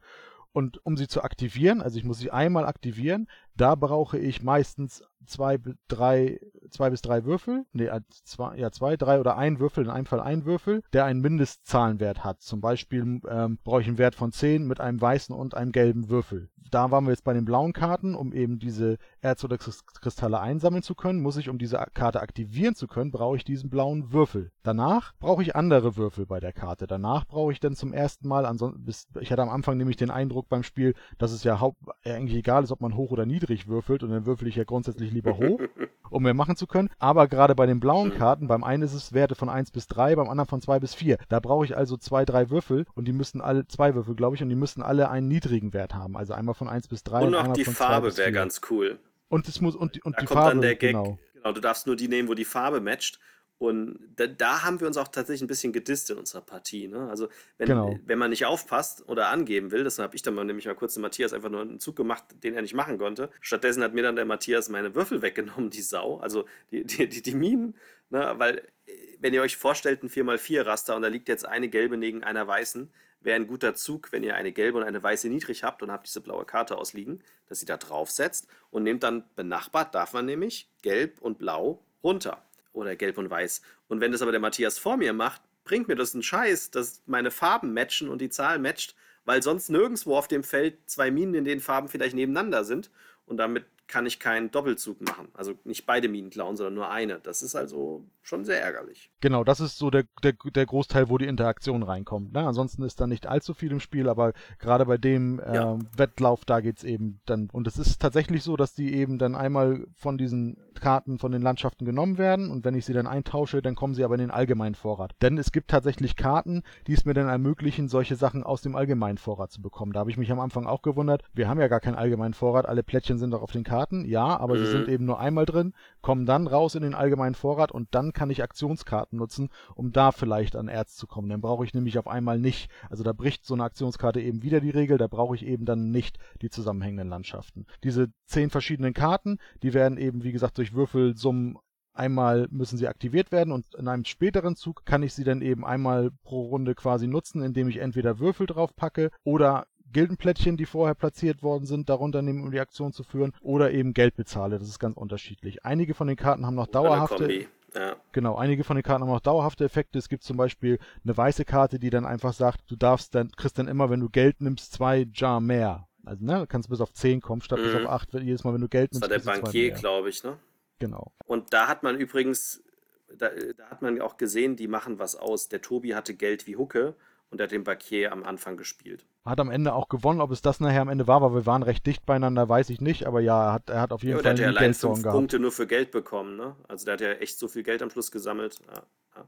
Und um sie zu aktivieren, also ich muss sie einmal aktivieren, da brauche ich meistens zwei, drei, zwei bis drei Würfel. Nee, zwei, ja, zwei, drei oder ein Würfel, in einem Fall ein Würfel, der einen Mindestzahlenwert hat. Zum Beispiel ähm, brauche ich einen Wert von 10 mit einem weißen und einem gelben Würfel. Da waren wir jetzt bei den blauen Karten, um eben diese Erz- oder Kristalle einsammeln zu können, muss ich, um diese Karte aktivieren zu können, brauche ich diesen blauen Würfel. Danach brauche ich andere Würfel bei der Karte. Danach brauche ich dann zum ersten Mal, ansonsten, ich hatte am Anfang nämlich den Eindruck beim Spiel, dass es ja haupt, eigentlich egal ist, ob man hoch oder niedrig würfelt und dann würfel ich ja grundsätzlich lieber hoch, um mehr machen zu können. Aber gerade bei den blauen Karten, beim einen ist es Werte von 1 bis 3, beim anderen von 2 bis 4. Da brauche ich also zwei, drei Würfel und die müssen alle, zwei Würfel, glaube ich, und die müssen alle einen niedrigen Wert haben. Also einmal von 1 bis 3 und, und noch die Farbe wäre ganz cool. Und es muss und, und da die kommt Farbe, dann der Gag. Genau. genau, du darfst nur die nehmen, wo die Farbe matcht. Und da, da, haben wir uns auch tatsächlich ein bisschen gedisst in unserer Partie. Ne? Also, wenn, genau. wenn man nicht aufpasst oder angeben will, das habe ich dann mal, nämlich mal kurz den Matthias einfach nur einen Zug gemacht, den er nicht machen konnte. Stattdessen hat mir dann der Matthias meine Würfel weggenommen, die Sau, also die, die, die, die Minen. Ne? Weil, wenn ihr euch vorstellt, ein 4x4-Raster und da liegt jetzt eine gelbe neben einer weißen, wäre ein guter Zug, wenn ihr eine gelbe und eine weiße niedrig habt und habt diese blaue Karte ausliegen, dass sie da draufsetzt und nehmt dann benachbart, darf man nämlich gelb und blau runter oder gelb und weiß. Und wenn das aber der Matthias vor mir macht, bringt mir das einen Scheiß, dass meine Farben matchen und die Zahl matcht, weil sonst nirgendwo auf dem Feld zwei Minen in den Farben vielleicht nebeneinander sind und damit kann ich keinen Doppelzug machen. Also nicht beide Minen klauen, sondern nur eine. Das ist also schon sehr ärgerlich. Genau, das ist so der, der, der Großteil, wo die Interaktion reinkommt. Ne? Ansonsten ist da nicht allzu viel im Spiel, aber gerade bei dem äh, ja. Wettlauf, da geht es eben dann. Und es ist tatsächlich so, dass die eben dann einmal von diesen Karten von den Landschaften genommen werden und wenn ich sie dann eintausche, dann kommen sie aber in den allgemeinen Vorrat. Denn es gibt tatsächlich Karten, die es mir dann ermöglichen, solche Sachen aus dem allgemeinen Vorrat zu bekommen. Da habe ich mich am Anfang auch gewundert. Wir haben ja gar keinen allgemeinen Vorrat, alle Plättchen sind doch auf den Karten, ja, aber mhm. sie sind eben nur einmal drin, kommen dann raus in den allgemeinen Vorrat und dann kann ich Aktionskarten nutzen, um da vielleicht an Erz zu kommen. Dann brauche ich nämlich auf einmal nicht, also da bricht so eine Aktionskarte eben wieder die Regel, da brauche ich eben dann nicht die zusammenhängenden Landschaften. Diese zehn verschiedenen Karten, die werden eben, wie gesagt, durch Würfelsummen Einmal müssen sie aktiviert werden und in einem späteren Zug kann ich sie dann eben einmal pro Runde quasi nutzen, indem ich entweder Würfel drauf packe oder Gildenplättchen, die vorher platziert worden sind, darunter nehmen, um die Aktion zu führen, oder eben Geld bezahle. Das ist ganz unterschiedlich. Einige von den Karten haben noch dauerhafte. Ja. Genau, einige von den Karten haben noch dauerhafte Effekte. Es gibt zum Beispiel eine weiße Karte, die dann einfach sagt, du darfst dann, kriegst dann immer, wenn du Geld nimmst, zwei Jar mehr. Also, ne, kannst bis auf 10 kommen, statt mhm. bis auf 8, jedes Mal, wenn du Geld nimmst. Das war der Bankier, glaube ich, ne? Genau. Und da hat man übrigens, da, da, hat man auch gesehen, die machen was aus. Der Tobi hatte Geld wie Hucke und er hat den Bankier am Anfang gespielt. Hat am Ende auch gewonnen. Ob es das nachher am Ende war, weil wir waren recht dicht beieinander, weiß ich nicht. Aber ja, er hat, er hat auf jeden ja, Fall der hat ja allein fünf Punkte nur für Geld bekommen. Ne? Also der hat ja echt so viel Geld am Schluss gesammelt. Ja.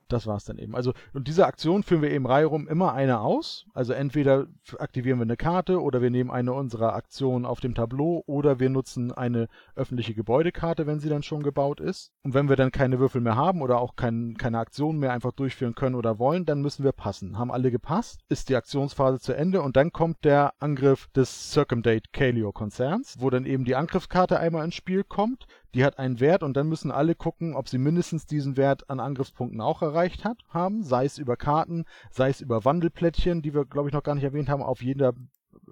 Das war es dann eben. Also, und diese Aktion führen wir eben reihum immer eine aus. Also entweder aktivieren wir eine Karte oder wir nehmen eine unserer Aktionen auf dem Tableau oder wir nutzen eine öffentliche Gebäudekarte, wenn sie dann schon gebaut ist. Und wenn wir dann keine Würfel mehr haben oder auch kein, keine Aktionen mehr einfach durchführen können oder wollen, dann müssen wir passen. Haben alle gepasst, ist die Aktionsphase zu Ende und dann kommt der Angriff des Circumdate Kaleo Konzerns, wo dann eben die Angriffskarte einmal ins Spiel kommt die hat einen Wert und dann müssen alle gucken, ob sie mindestens diesen Wert an Angriffspunkten auch erreicht hat, haben, sei es über Karten, sei es über Wandelplättchen, die wir, glaube ich, noch gar nicht erwähnt haben. Auf jeder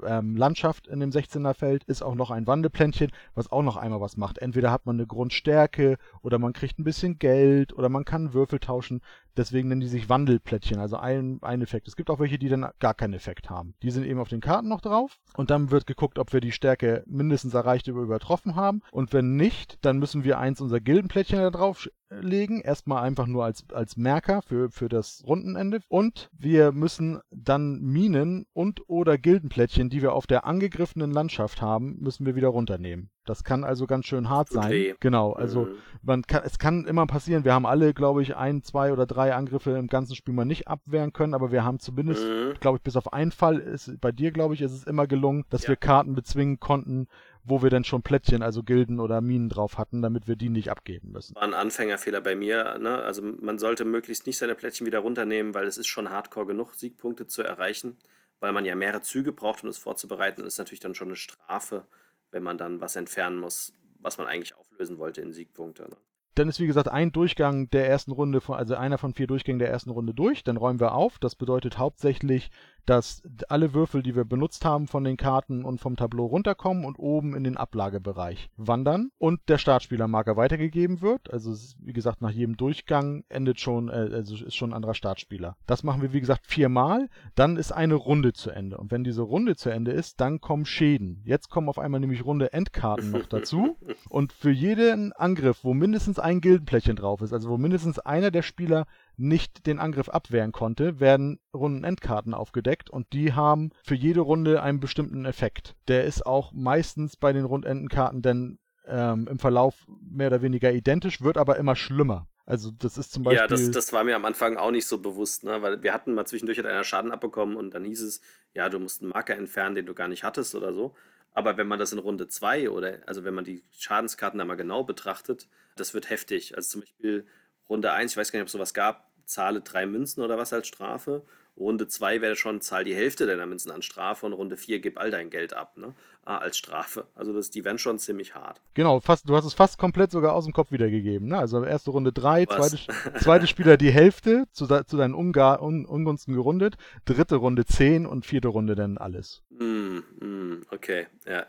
ähm, Landschaft in dem 16er Feld ist auch noch ein Wandelplättchen, was auch noch einmal was macht. Entweder hat man eine Grundstärke oder man kriegt ein bisschen Geld oder man kann Würfel tauschen. Deswegen nennen die sich Wandelplättchen, also ein, ein Effekt. Es gibt auch welche, die dann gar keinen Effekt haben. Die sind eben auf den Karten noch drauf und dann wird geguckt, ob wir die Stärke mindestens erreicht oder übertroffen haben. Und wenn nicht, dann müssen wir eins unserer Gildenplättchen da drauf legen. Erstmal einfach nur als, als Merker für, für das Rundenende. Und wir müssen dann Minen und oder Gildenplättchen, die wir auf der angegriffenen Landschaft haben, müssen wir wieder runternehmen. Das kann also ganz schön hart sein. Okay. Genau, also mhm. man kann, es kann immer passieren. Wir haben alle, glaube ich, ein, zwei oder drei Angriffe im ganzen Spiel mal nicht abwehren können, aber wir haben zumindest, mhm. glaube ich, bis auf einen Fall ist bei dir, glaube ich, ist es immer gelungen, dass ja. wir Karten bezwingen konnten, wo wir dann schon Plättchen, also Gilden oder Minen drauf hatten, damit wir die nicht abgeben müssen. War ein Anfängerfehler bei mir. Ne? Also man sollte möglichst nicht seine Plättchen wieder runternehmen, weil es ist schon hardcore genug, Siegpunkte zu erreichen, weil man ja mehrere Züge braucht, um es vorzubereiten. Das ist natürlich dann schon eine Strafe wenn man dann was entfernen muss, was man eigentlich auflösen wollte in Siegpunkte. Ne? Dann ist wie gesagt ein Durchgang der ersten Runde, von, also einer von vier Durchgängen der ersten Runde durch. Dann räumen wir auf. Das bedeutet hauptsächlich dass alle Würfel, die wir benutzt haben von den Karten und vom Tableau runterkommen und oben in den Ablagebereich wandern und der Startspielermarker weitergegeben wird. Also wie gesagt, nach jedem Durchgang endet schon, äh, also ist schon ein anderer Startspieler. Das machen wir wie gesagt viermal, dann ist eine Runde zu Ende. Und wenn diese Runde zu Ende ist, dann kommen Schäden. Jetzt kommen auf einmal nämlich runde Endkarten noch dazu. Und für jeden Angriff, wo mindestens ein Gildenplättchen drauf ist, also wo mindestens einer der Spieler nicht den Angriff abwehren konnte, werden Rundenendkarten aufgedeckt und die haben für jede Runde einen bestimmten Effekt. Der ist auch meistens bei den Rundendenkarten dann ähm, im Verlauf mehr oder weniger identisch, wird aber immer schlimmer. Also das ist zum Beispiel. Ja, das, das war mir am Anfang auch nicht so bewusst, ne? weil wir hatten mal zwischendurch hat einer Schaden abbekommen und dann hieß es, ja, du musst einen Marker entfernen, den du gar nicht hattest oder so. Aber wenn man das in Runde 2 oder also wenn man die Schadenskarten da mal genau betrachtet, das wird heftig. Also zum Beispiel Runde 1, ich weiß gar nicht, ob es sowas gab, zahle drei Münzen oder was als Strafe. Runde 2 wäre schon, zahl die Hälfte deiner Münzen an Strafe und Runde 4 gib all dein Geld ab, ne? Ah, als Strafe. Also das, die werden schon ziemlich hart. Genau, fast, du hast es fast komplett sogar aus dem Kopf wiedergegeben, ne? Also erste Runde 3, zweite, zweite Spieler die Hälfte, zu, zu deinen Ungar, Un, Ungunsten gerundet, dritte Runde 10 und vierte Runde dann alles. Mm, mm, okay, ja,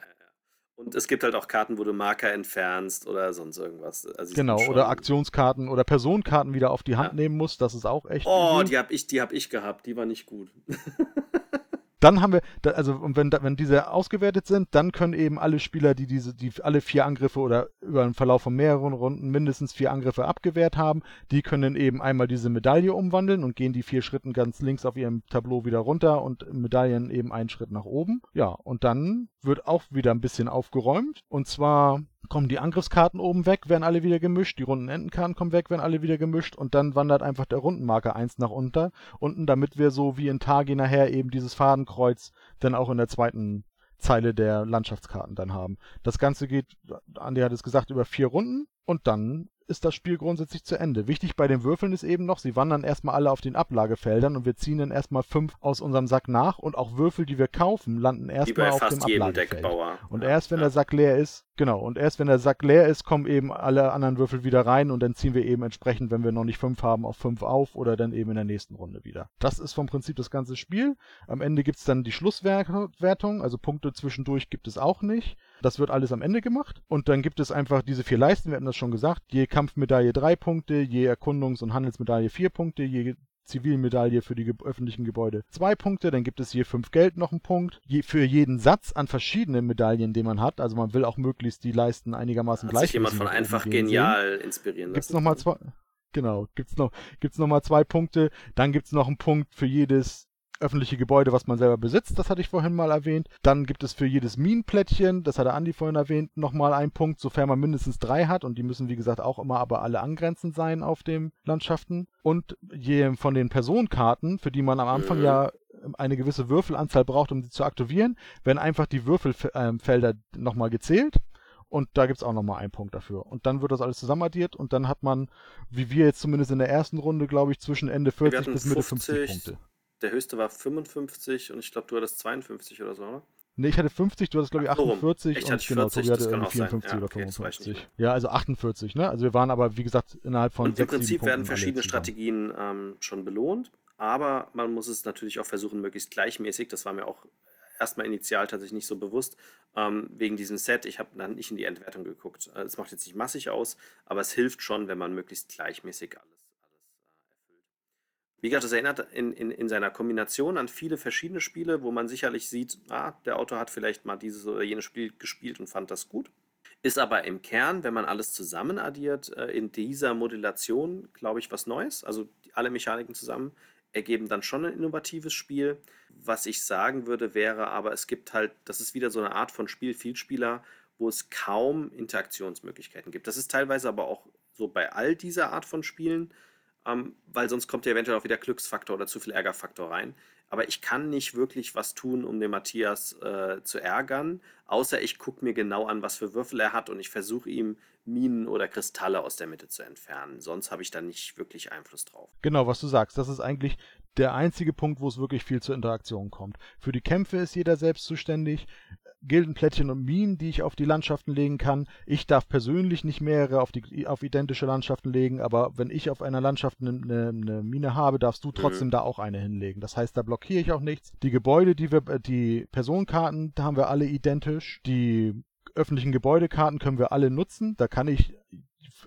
und es gibt halt auch Karten, wo du Marker entfernst oder sonst irgendwas. Also genau, oder Aktionskarten oder Personenkarten wieder auf die Hand ja. nehmen musst. Das ist auch echt. Oh, übel. die habe ich, hab ich gehabt. Die war nicht gut. dann haben wir, also wenn, wenn diese ausgewertet sind, dann können eben alle Spieler, die diese, die alle vier Angriffe oder über einen Verlauf von mehreren Runden mindestens vier Angriffe abgewehrt haben. Die können eben einmal diese Medaille umwandeln und gehen die vier Schritten ganz links auf ihrem Tableau wieder runter und Medaillen eben einen Schritt nach oben. Ja, und dann wird auch wieder ein bisschen aufgeräumt. Und zwar kommen die Angriffskarten oben weg, werden alle wieder gemischt, die runden Endenkarten kommen weg, werden alle wieder gemischt und dann wandert einfach der Rundenmarker 1 nach unter, unten, damit wir so wie in Tagi nachher eben dieses Fadenkreuz dann auch in der zweiten Zeile der Landschaftskarten dann haben. Das Ganze geht, Andi hat es gesagt, über vier Runden und dann ist das Spiel grundsätzlich zu Ende. Wichtig bei den Würfeln ist eben noch, sie wandern erstmal alle auf den Ablagefeldern und wir ziehen dann erstmal fünf aus unserem Sack nach und auch Würfel, die wir kaufen, landen erstmal auf dem Ablagefeld. Und erst wenn ja. der Sack leer ist, genau, und erst wenn der Sack leer ist, kommen eben alle anderen Würfel wieder rein und dann ziehen wir eben entsprechend, wenn wir noch nicht fünf haben, auf fünf auf oder dann eben in der nächsten Runde wieder. Das ist vom Prinzip das ganze Spiel. Am Ende gibt es dann die Schlusswertung, also Punkte zwischendurch gibt es auch nicht. Das wird alles am Ende gemacht. Und dann gibt es einfach diese vier Leisten, wir hatten das schon gesagt. Je Kampfmedaille drei Punkte, je Erkundungs- und Handelsmedaille vier Punkte, je Zivilmedaille für die ge öffentlichen Gebäude zwei Punkte, dann gibt es je fünf Geld noch einen Punkt. Je, für jeden Satz an verschiedenen Medaillen, den man hat, also man will auch möglichst die Leisten einigermaßen hat gleich. Sich jemand von einfach genial sehen. inspirieren lassen. Gibt's noch mal zwei, genau, gibt's noch, gibt's noch mal zwei Punkte. Dann gibt's noch einen Punkt für jedes öffentliche Gebäude, was man selber besitzt, das hatte ich vorhin mal erwähnt. Dann gibt es für jedes Minenplättchen, das hat der Andi vorhin erwähnt, nochmal einen Punkt, sofern man mindestens drei hat und die müssen wie gesagt auch immer aber alle angrenzend sein auf den Landschaften. Und je von den Personenkarten, für die man am Anfang mhm. ja eine gewisse Würfelanzahl braucht, um sie zu aktivieren, werden einfach die Würfelfelder ähm, nochmal gezählt. Und da gibt es auch nochmal einen Punkt dafür. Und dann wird das alles zusammenaddiert und dann hat man, wie wir jetzt zumindest in der ersten Runde, glaube ich, zwischen Ende 40 bis Mitte 50 Punkte der höchste war 55 und ich glaube, du hattest 52 oder so, oder? Ne, ich hatte 50, du hattest glaube ich 48 ich und genau, 40, Tobi hatte irgendwie 54 ja, oder okay, 55. Ja, also 48, ne? Also wir waren aber, wie gesagt, innerhalb von und 6, Im Prinzip werden verschiedene Strategien ähm, schon belohnt, aber man muss es natürlich auch versuchen, möglichst gleichmäßig, das war mir auch erstmal initial tatsächlich nicht so bewusst, ähm, wegen diesem Set. Ich habe dann nicht in die Entwertung geguckt. Äh, es macht jetzt nicht massig aus, aber es hilft schon, wenn man möglichst gleichmäßig alles wie gesagt, das erinnert in, in, in seiner Kombination an viele verschiedene Spiele, wo man sicherlich sieht, ah, der Autor hat vielleicht mal dieses oder jenes Spiel gespielt und fand das gut. Ist aber im Kern, wenn man alles zusammen addiert, äh, in dieser Modulation, glaube ich, was Neues. Also alle Mechaniken zusammen ergeben dann schon ein innovatives Spiel. Was ich sagen würde, wäre aber, es gibt halt, das ist wieder so eine Art von Spiel, Vielspieler, wo es kaum Interaktionsmöglichkeiten gibt. Das ist teilweise aber auch so bei all dieser Art von Spielen ähm, weil sonst kommt ja eventuell auch wieder Glücksfaktor oder zu viel Ärgerfaktor rein. Aber ich kann nicht wirklich was tun, um den Matthias äh, zu ärgern, außer ich gucke mir genau an, was für Würfel er hat und ich versuche ihm Minen oder Kristalle aus der Mitte zu entfernen. Sonst habe ich da nicht wirklich Einfluss drauf. Genau, was du sagst. Das ist eigentlich der einzige Punkt, wo es wirklich viel zur Interaktion kommt. Für die Kämpfe ist jeder selbst zuständig. Gildenplättchen und Minen, die ich auf die Landschaften legen kann. Ich darf persönlich nicht mehrere auf, die, auf identische Landschaften legen, aber wenn ich auf einer Landschaft eine, eine Mine habe, darfst du trotzdem mhm. da auch eine hinlegen. Das heißt, da blockiere ich auch nichts. Die Gebäude, die wir, äh, die Personenkarten, da haben wir alle identisch. Die öffentlichen Gebäudekarten können wir alle nutzen. Da kann ich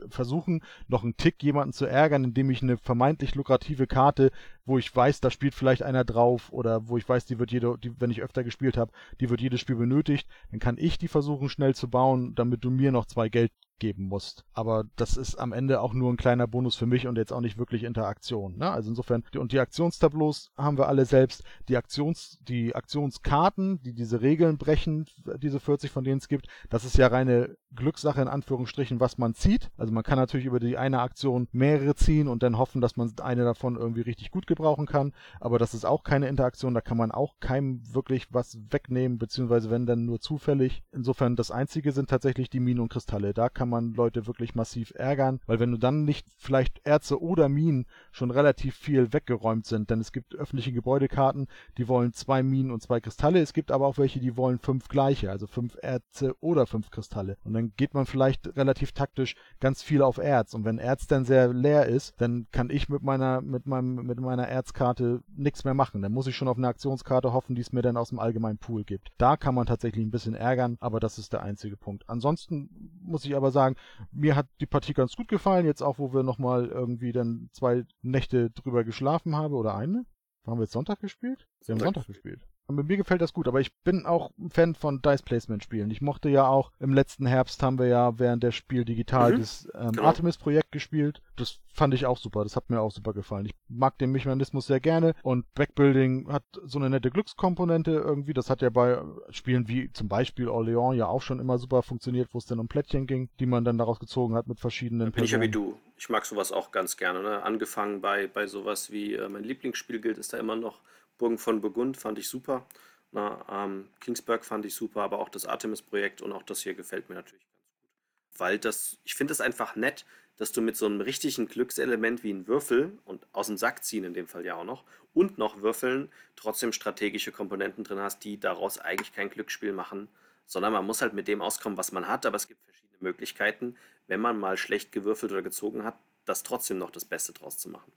versuchen, noch einen Tick jemanden zu ärgern, indem ich eine vermeintlich lukrative Karte, wo ich weiß, da spielt vielleicht einer drauf oder wo ich weiß, die wird jede, die, wenn ich öfter gespielt habe, die wird jedes Spiel benötigt, dann kann ich die versuchen schnell zu bauen, damit du mir noch zwei Geld geben musst. Aber das ist am Ende auch nur ein kleiner Bonus für mich und jetzt auch nicht wirklich Interaktion. Ne? Also insofern, und die Aktionstableaus haben wir alle selbst. Die Aktions, die Aktionskarten, die diese Regeln brechen, diese 40 von denen es gibt, das ist ja reine Glückssache in Anführungsstrichen, was man zieht. Also man kann natürlich über die eine Aktion mehrere ziehen und dann hoffen, dass man eine davon irgendwie richtig gut gebrauchen kann. Aber das ist auch keine Interaktion, da kann man auch keinem wirklich was wegnehmen, beziehungsweise wenn dann nur zufällig. Insofern das einzige sind tatsächlich die Minen und Kristalle. Da kann kann man Leute wirklich massiv ärgern, weil wenn du dann nicht vielleicht Erze oder Minen schon relativ viel weggeräumt sind, denn es gibt öffentliche Gebäudekarten, die wollen zwei Minen und zwei Kristalle, es gibt aber auch welche, die wollen fünf gleiche, also fünf Erze oder fünf Kristalle. Und dann geht man vielleicht relativ taktisch ganz viel auf Erz. Und wenn Erz dann sehr leer ist, dann kann ich mit meiner, mit meinem, mit meiner Erzkarte nichts mehr machen. Dann muss ich schon auf eine Aktionskarte hoffen, die es mir dann aus dem allgemeinen Pool gibt. Da kann man tatsächlich ein bisschen ärgern, aber das ist der einzige Punkt. Ansonsten muss ich aber sagen, mir hat die Partie ganz gut gefallen. Jetzt auch, wo wir nochmal irgendwie dann zwei Nächte drüber geschlafen haben oder eine. Haben wir jetzt Sonntag gespielt? Wir haben Sonntag gespielt. Mir gefällt das gut, aber ich bin auch ein Fan von Dice Placement Spielen. Ich mochte ja auch im letzten Herbst haben wir ja während der Spiel digital mhm. das ähm, genau. Artemis Projekt gespielt. Das fand ich auch super. Das hat mir auch super gefallen. Ich mag den Mechanismus sehr gerne und Backbuilding hat so eine nette Glückskomponente irgendwie. Das hat ja bei Spielen wie zum Beispiel Orléans ja auch schon immer super funktioniert, wo es dann um Plättchen ging, die man dann daraus gezogen hat mit verschiedenen Bin ich ja wie du. Ich mag sowas auch ganz gerne. Ne? Angefangen bei, bei sowas wie äh, mein Lieblingsspiel gilt, ist da immer noch Burgen von Burgund fand ich super. Na, ähm, Kingsburg fand ich super, aber auch das Artemis-Projekt und auch das hier gefällt mir natürlich ganz gut. Weil das, ich finde es einfach nett, dass du mit so einem richtigen Glückselement wie ein Würfel und aus dem Sack ziehen in dem Fall ja auch noch und noch Würfeln trotzdem strategische Komponenten drin hast, die daraus eigentlich kein Glücksspiel machen, sondern man muss halt mit dem auskommen, was man hat, aber es gibt verschiedene Möglichkeiten, wenn man mal schlecht gewürfelt oder gezogen hat, das trotzdem noch das Beste draus zu machen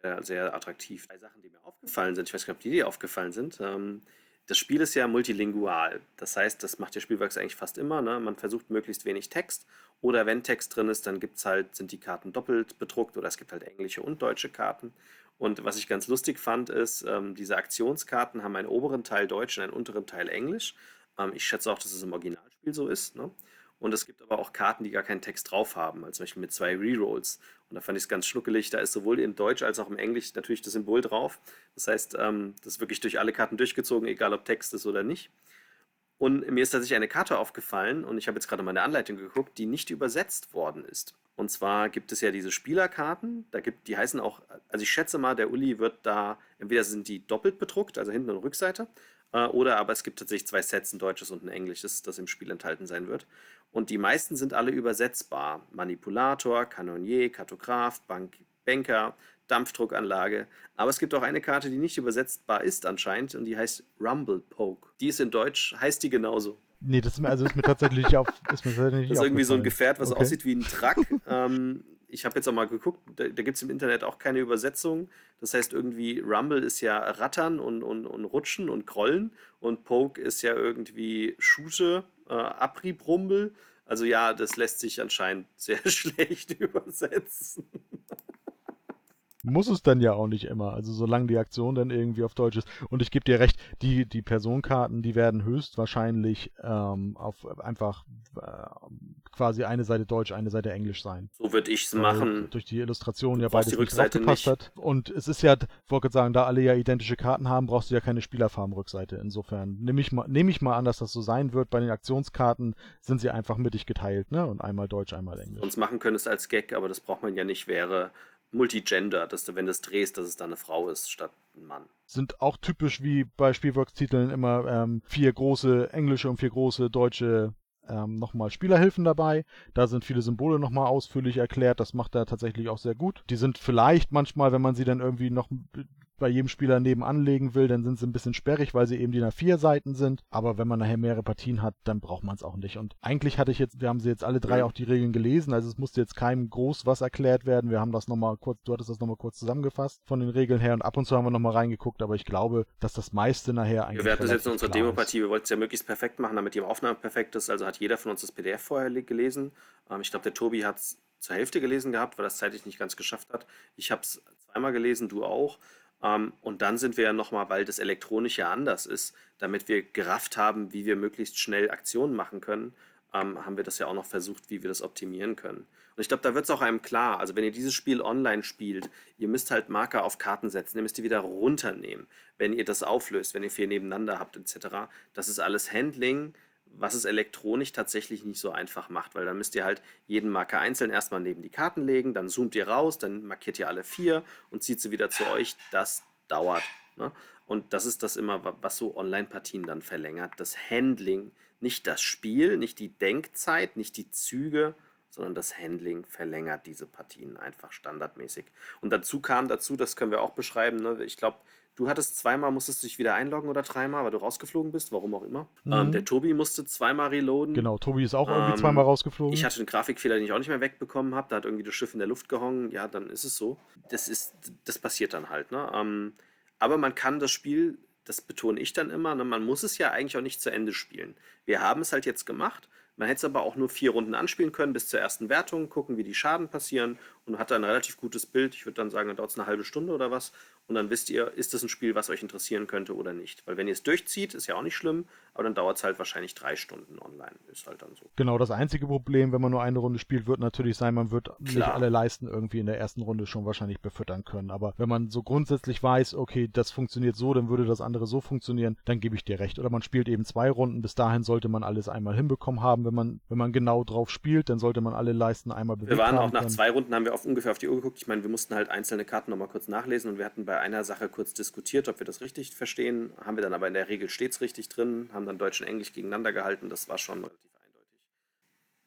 sehr, sehr attraktiv. Drei Sachen, die mir aufgefallen sind, ich weiß nicht, ob die dir aufgefallen sind. Ähm, das Spiel ist ja multilingual. Das heißt, das macht der Spielwerks eigentlich fast immer. Ne? Man versucht möglichst wenig Text. Oder wenn Text drin ist, dann gibt's halt, sind die Karten doppelt bedruckt oder es gibt halt englische und deutsche Karten. Und was ich ganz lustig fand, ist, ähm, diese Aktionskarten haben einen oberen Teil Deutsch und einen unteren Teil Englisch. Ähm, ich schätze auch, dass es im Originalspiel so ist. Ne? Und es gibt aber auch Karten, die gar keinen Text drauf haben, also zum Beispiel mit zwei Rerolls. Und da fand ich es ganz schnuckelig. Da ist sowohl in Deutsch als auch im Englisch natürlich das Symbol drauf. Das heißt, ähm, das ist wirklich durch alle Karten durchgezogen, egal ob Text ist oder nicht. Und mir ist tatsächlich eine Karte aufgefallen, und ich habe jetzt gerade mal eine Anleitung geguckt, die nicht übersetzt worden ist. Und zwar gibt es ja diese Spielerkarten, da gibt, die heißen auch, also ich schätze mal, der Uli wird da, entweder sind die doppelt bedruckt, also hinten und Rückseite, äh, oder aber es gibt tatsächlich zwei Sets, ein deutsches und ein englisches, das im Spiel enthalten sein wird. Und die meisten sind alle übersetzbar. Manipulator, Kanonier, Kartograf, Bank, Banker, Dampfdruckanlage. Aber es gibt auch eine Karte, die nicht übersetzbar ist anscheinend und die heißt Rumble Poke. Die ist in Deutsch, heißt die genauso. Nee, das ist mir, also ist mir tatsächlich auf. Ist mir tatsächlich das ist irgendwie so ein Gefährt, was okay. aussieht wie ein Truck. ähm, ich habe jetzt auch mal geguckt, da, da gibt es im Internet auch keine Übersetzung. Das heißt, irgendwie Rumble ist ja Rattern und, und, und Rutschen und Krollen und Poke ist ja irgendwie Schute, äh, Abriebrumbel. Also ja, das lässt sich anscheinend sehr schlecht übersetzen. Muss es dann ja auch nicht immer. Also solange die Aktion dann irgendwie auf Deutsch ist. Und ich gebe dir recht, die, die Personenkarten, die werden höchstwahrscheinlich ähm, auf einfach äh, quasi eine Seite Deutsch, eine Seite Englisch sein. So würde ich es machen. Durch die Illustration ja beides die Rückseite nicht hat. Und es ist ja, wollte sagen, da alle ja identische Karten haben, brauchst du ja keine Spielerfarben-Rückseite. Insofern nehme ich, mal, ich mal an, dass das so sein wird. Bei den Aktionskarten sind sie einfach mittig geteilt, ne? Und einmal Deutsch, einmal Englisch. Sonst machen könntest als Gag, aber das braucht man ja nicht, wäre Multigender, dass du, wenn du es drehst, dass es da eine Frau ist statt ein Mann. Sind auch typisch wie bei Spielworks-Titeln immer ähm, vier große englische und vier große deutsche ähm, nochmal Spielerhilfen dabei. Da sind viele Symbole nochmal ausführlich erklärt. Das macht er tatsächlich auch sehr gut. Die sind vielleicht manchmal, wenn man sie dann irgendwie noch bei jedem Spieler nebenan legen will, dann sind sie ein bisschen sperrig, weil sie eben die nach vier Seiten sind. Aber wenn man nachher mehrere Partien hat, dann braucht man es auch nicht. Und eigentlich hatte ich jetzt, wir haben sie jetzt alle drei auch die Regeln gelesen, also es musste jetzt keinem groß was erklärt werden. Wir haben das nochmal kurz, du hattest das nochmal kurz zusammengefasst von den Regeln her und ab und zu haben wir nochmal reingeguckt, aber ich glaube, dass das meiste nachher eigentlich. Wir hatten das jetzt in unserer Demopartie, wir wollten es ja möglichst perfekt machen, damit die Aufnahme perfekt ist. Also hat jeder von uns das PDF vorher gelesen. Ähm, ich glaube, der Tobi hat es zur Hälfte gelesen gehabt, weil das zeitlich nicht ganz geschafft hat. Ich habe es zweimal gelesen, du auch. Ähm, und dann sind wir ja nochmal, weil das elektronisch ja anders ist, damit wir gerafft haben, wie wir möglichst schnell Aktionen machen können, ähm, haben wir das ja auch noch versucht, wie wir das optimieren können. Und ich glaube, da wird es auch einem klar. Also wenn ihr dieses Spiel online spielt, ihr müsst halt Marker auf Karten setzen, ihr müsst die wieder runternehmen, wenn ihr das auflöst, wenn ihr vier nebeneinander habt etc. Das ist alles Handling, was es elektronisch tatsächlich nicht so einfach macht, weil dann müsst ihr halt jeden Marker einzeln erstmal neben die Karten legen, dann zoomt ihr raus, dann markiert ihr alle vier und zieht sie wieder zu euch. Das dauert. Ne? Und das ist das immer, was so Online-Partien dann verlängert. Das Handling, nicht das Spiel, nicht die Denkzeit, nicht die Züge, sondern das Handling verlängert diese Partien einfach standardmäßig. Und dazu kam dazu, das können wir auch beschreiben, ne? ich glaube, Du hattest zweimal, musstest du dich wieder einloggen oder dreimal, weil du rausgeflogen bist, warum auch immer. Mhm. Ähm, der Tobi musste zweimal reloaden. Genau, Tobi ist auch irgendwie ähm, zweimal rausgeflogen. Ich hatte einen Grafikfehler, den ich auch nicht mehr wegbekommen habe. Da hat irgendwie das Schiff in der Luft gehangen. Ja, dann ist es so. Das, ist, das passiert dann halt. Ne? Ähm, aber man kann das Spiel, das betone ich dann immer, ne? man muss es ja eigentlich auch nicht zu Ende spielen. Wir haben es halt jetzt gemacht. Man hätte es aber auch nur vier Runden anspielen können bis zur ersten Wertung, gucken, wie die Schaden passieren und hat dann ein relativ gutes Bild. Ich würde dann sagen, dann dauert es eine halbe Stunde oder was. Und dann wisst ihr, ist das ein Spiel, was euch interessieren könnte oder nicht. Weil wenn ihr es durchzieht, ist ja auch nicht schlimm, aber dann dauert es halt wahrscheinlich drei Stunden online. Ist halt dann so. Genau, das einzige Problem, wenn man nur eine Runde spielt, wird natürlich sein, man wird Klar. nicht alle Leisten irgendwie in der ersten Runde schon wahrscheinlich befüttern können. Aber wenn man so grundsätzlich weiß, okay, das funktioniert so, dann würde das andere so funktionieren, dann gebe ich dir recht. Oder man spielt eben zwei Runden. Bis dahin sollte man alles einmal hinbekommen haben. Wenn man, wenn man genau drauf spielt, dann sollte man alle Leisten einmal bewegen. Wir waren auch nach können. zwei Runden, haben wir auf ungefähr auf die Uhr geguckt. Ich meine, wir mussten halt einzelne Karten nochmal kurz nachlesen und wir hatten bei einer Sache kurz diskutiert, ob wir das richtig verstehen. Haben wir dann aber in der Regel stets richtig drin, haben dann Deutsch und Englisch gegeneinander gehalten. Das war schon relativ eindeutig.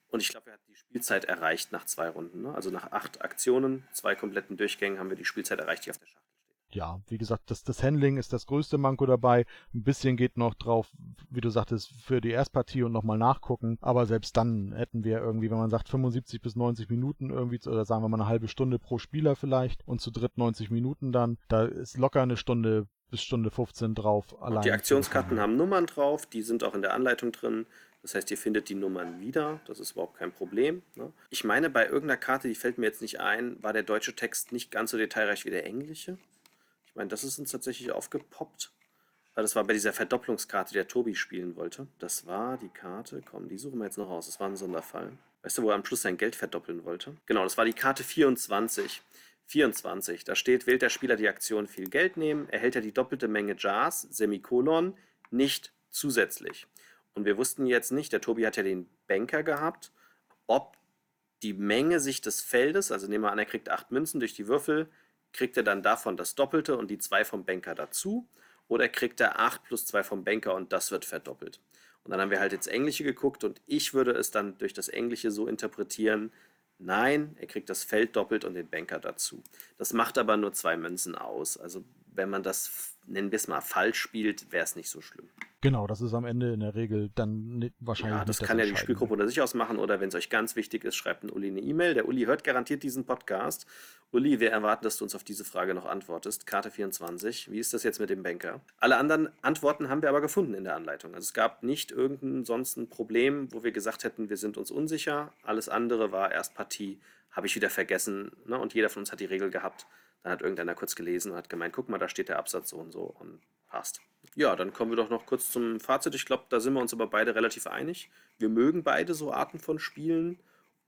Und ich glaube, wir hatten die Spielzeit erreicht nach zwei Runden. Ne? Also nach acht Aktionen, zwei kompletten Durchgängen haben wir die Spielzeit erreicht, die auf der Schachtel ja, wie gesagt, das, das Handling ist das größte Manko dabei. Ein bisschen geht noch drauf, wie du sagtest, für die Erstpartie und nochmal nachgucken. Aber selbst dann hätten wir irgendwie, wenn man sagt 75 bis 90 Minuten irgendwie, oder sagen wir mal eine halbe Stunde pro Spieler vielleicht und zu dritt 90 Minuten dann, da ist locker eine Stunde bis Stunde 15 drauf. Allein die Aktionskarten haben Nummern drauf, die sind auch in der Anleitung drin. Das heißt, ihr findet die Nummern wieder. Das ist überhaupt kein Problem. Ne? Ich meine, bei irgendeiner Karte, die fällt mir jetzt nicht ein, war der deutsche Text nicht ganz so detailreich wie der englische. Ich meine, das ist uns tatsächlich aufgepoppt. Das war bei dieser Verdopplungskarte, die der Tobi spielen wollte. Das war die Karte, komm, die suchen wir jetzt noch raus. Das war ein Sonderfall. Weißt du, wo er am Schluss sein Geld verdoppeln wollte? Genau, das war die Karte 24. 24, da steht, wählt der Spieler die Aktion viel Geld nehmen, erhält er die doppelte Menge Jars, Semikolon, nicht zusätzlich. Und wir wussten jetzt nicht, der Tobi hat ja den Banker gehabt, ob die Menge sich des Feldes, also nehmen wir an, er kriegt acht Münzen durch die Würfel, kriegt er dann davon das Doppelte und die 2 vom Banker dazu oder kriegt er 8 plus 2 vom Banker und das wird verdoppelt. Und dann haben wir halt ins Englische geguckt und ich würde es dann durch das Englische so interpretieren, nein, er kriegt das Feld doppelt und den Banker dazu. Das macht aber nur zwei Münzen aus. Also wenn man das, nennen wir es mal, falsch spielt, wäre es nicht so schlimm. Genau, das ist am Ende in der Regel dann wahrscheinlich. Ja, das kann ja die Spielgruppe unter sich ausmachen oder wenn es euch ganz wichtig ist, schreibt einen Uli eine E-Mail. Der Uli hört garantiert diesen Podcast. Uli, wir erwarten, dass du uns auf diese Frage noch antwortest. Karte 24, wie ist das jetzt mit dem Banker? Alle anderen Antworten haben wir aber gefunden in der Anleitung. Also es gab nicht irgendein sonst ein Problem, wo wir gesagt hätten, wir sind uns unsicher. Alles andere war erst Partie, habe ich wieder vergessen. Ne? Und jeder von uns hat die Regel gehabt. Dann hat irgendeiner kurz gelesen und hat gemeint, guck mal, da steht der Absatz so und so und passt. Ja, dann kommen wir doch noch kurz zum Fazit. Ich glaube, da sind wir uns aber beide relativ einig. Wir mögen beide so Arten von Spielen.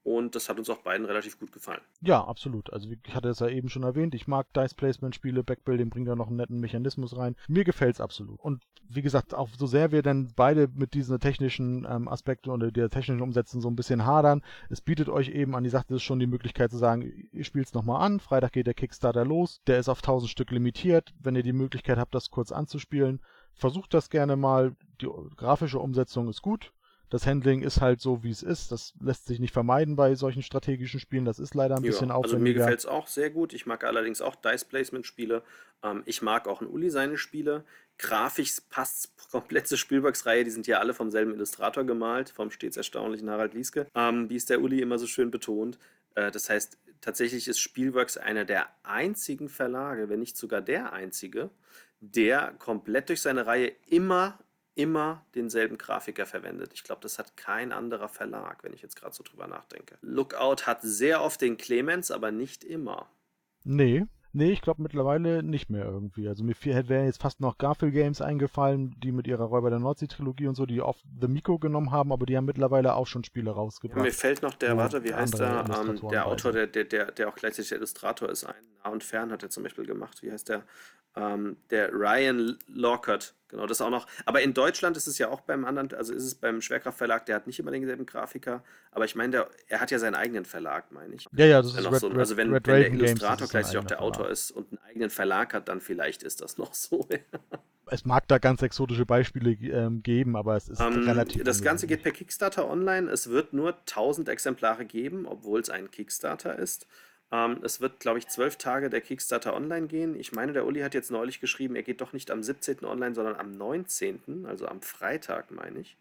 Und das hat uns auch beiden relativ gut gefallen. Ja, absolut. Also ich hatte es ja eben schon erwähnt, ich mag Dice Placement Spiele, Backbuilding bringt da noch einen netten Mechanismus rein. Mir gefällt es absolut. Und wie gesagt, auch so sehr wir dann beide mit diesen technischen ähm, Aspekten oder der technischen Umsetzung so ein bisschen hadern, es bietet euch eben an, die sagte es schon, die Möglichkeit zu sagen, ihr spielt es nochmal an, Freitag geht der Kickstarter los, der ist auf 1000 Stück limitiert, wenn ihr die Möglichkeit habt, das kurz anzuspielen, versucht das gerne mal, die grafische Umsetzung ist gut, das Handling ist halt so, wie es ist. Das lässt sich nicht vermeiden bei solchen strategischen Spielen. Das ist leider ein ja, bisschen aufwendiger. Also mir gefällt es auch sehr gut. Ich mag allerdings auch Dice-Placement-Spiele. Ähm, ich mag auch ein Uli seine Spiele. Grafisch passt komplett zur Spielbox-Reihe. Die sind ja alle vom selben Illustrator gemalt, vom stets erstaunlichen Harald Lieske, ähm, wie es der Uli immer so schön betont. Äh, das heißt, tatsächlich ist Spielworks einer der einzigen Verlage, wenn nicht sogar der einzige, der komplett durch seine Reihe immer immer denselben Grafiker verwendet. Ich glaube, das hat kein anderer Verlag, wenn ich jetzt gerade so drüber nachdenke. Lookout hat sehr oft den Clemens, aber nicht immer. Nee, Nee, ich glaube mittlerweile nicht mehr irgendwie. Also mir wären jetzt fast noch Garfield Games eingefallen, die mit ihrer Räuber der Nordsee-Trilogie und so, die oft The Miko genommen haben, aber die haben mittlerweile auch schon Spiele rausgebracht. Mir fällt noch der, warte, wie heißt der, ähm, der Autor, der, der, der, der auch gleichzeitig der Illustrator ist, ein Nah und Fern hat er zum Beispiel gemacht. Wie heißt der? Ähm, der Ryan Lockhart, genau, das auch noch. Aber in Deutschland ist es ja auch beim anderen, also ist es beim Schwerkraftverlag, der hat nicht immer denselben Grafiker, aber ich meine, er hat ja seinen eigenen Verlag, meine ich. Ja, ja, das ist Red, so, Also wenn, wenn der Illustrator gleichzeitig auch der Autor Verlag. ist und einen eigenen Verlag hat, dann vielleicht ist das noch so. es mag da ganz exotische Beispiele ähm, geben, aber es ist um, ähm, relativ. Das Ganze geht per Kickstarter online. Es wird nur 1000 Exemplare geben, obwohl es ein Kickstarter ist. Ähm, es wird, glaube ich, zwölf Tage der Kickstarter online gehen. Ich meine, der Uli hat jetzt neulich geschrieben, er geht doch nicht am 17. online, sondern am 19., also am Freitag, meine ich,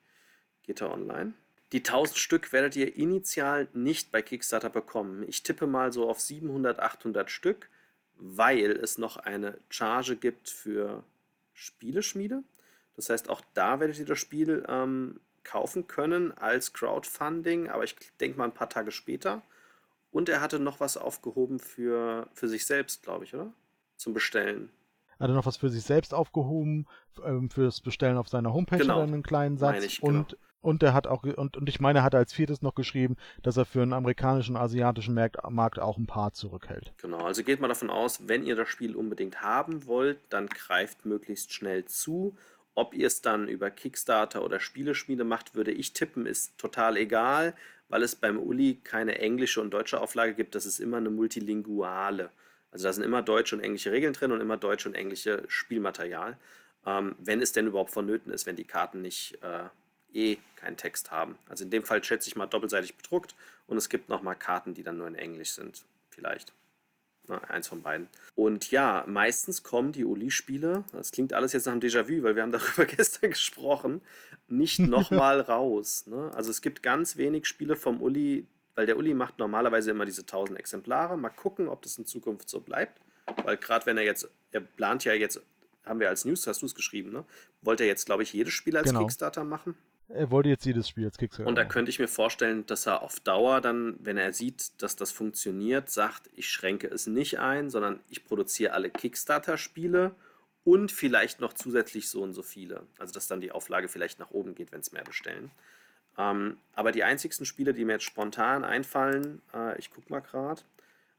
geht er online. Die 1000 Stück werdet ihr initial nicht bei Kickstarter bekommen. Ich tippe mal so auf 700, 800 Stück, weil es noch eine Charge gibt für Spieleschmiede. Das heißt, auch da werdet ihr das Spiel ähm, kaufen können als Crowdfunding, aber ich denke mal ein paar Tage später. Und er hatte noch was aufgehoben für, für sich selbst, glaube ich, oder? Zum Bestellen. Er hatte noch was für sich selbst aufgehoben, ähm, fürs Bestellen auf seiner Homepage genau. einen kleinen Satz. Ich, genau. Und er hat auch, und, und ich meine, er hat als viertes noch geschrieben, dass er für einen amerikanischen, asiatischen Markt auch ein paar zurückhält. Genau, also geht mal davon aus, wenn ihr das Spiel unbedingt haben wollt, dann greift möglichst schnell zu. Ob ihr es dann über Kickstarter oder Spieleschmiede macht, würde ich tippen, ist total egal, weil es beim Uli keine englische und deutsche Auflage gibt. Das ist immer eine multilinguale. Also da sind immer deutsche und englische Regeln drin und immer deutsche und englische Spielmaterial. Ähm, wenn es denn überhaupt vonnöten ist, wenn die Karten nicht äh, eh keinen Text haben. Also in dem Fall schätze ich mal doppelseitig bedruckt und es gibt nochmal Karten, die dann nur in Englisch sind. Vielleicht. Na, eins von beiden. Und ja, meistens kommen die Uli-Spiele, das klingt alles jetzt nach einem Déjà-vu, weil wir haben darüber gestern gesprochen, nicht nochmal raus. Ne? Also es gibt ganz wenig Spiele vom Uli, weil der Uli macht normalerweise immer diese 1000 Exemplare. Mal gucken, ob das in Zukunft so bleibt. Weil gerade wenn er jetzt, er plant ja jetzt, haben wir als News, hast du es geschrieben, ne? Wollte er jetzt, glaube ich, jedes Spiel als genau. Kickstarter machen? Er wollte jetzt jedes Spiel als Kickstarter. Und da könnte ich mir vorstellen, dass er auf Dauer dann, wenn er sieht, dass das funktioniert, sagt, ich schränke es nicht ein, sondern ich produziere alle Kickstarter-Spiele und vielleicht noch zusätzlich so und so viele. Also dass dann die Auflage vielleicht nach oben geht, wenn es mehr bestellen. Ähm, aber die einzigsten Spiele, die mir jetzt spontan einfallen, äh, ich gucke mal gerade,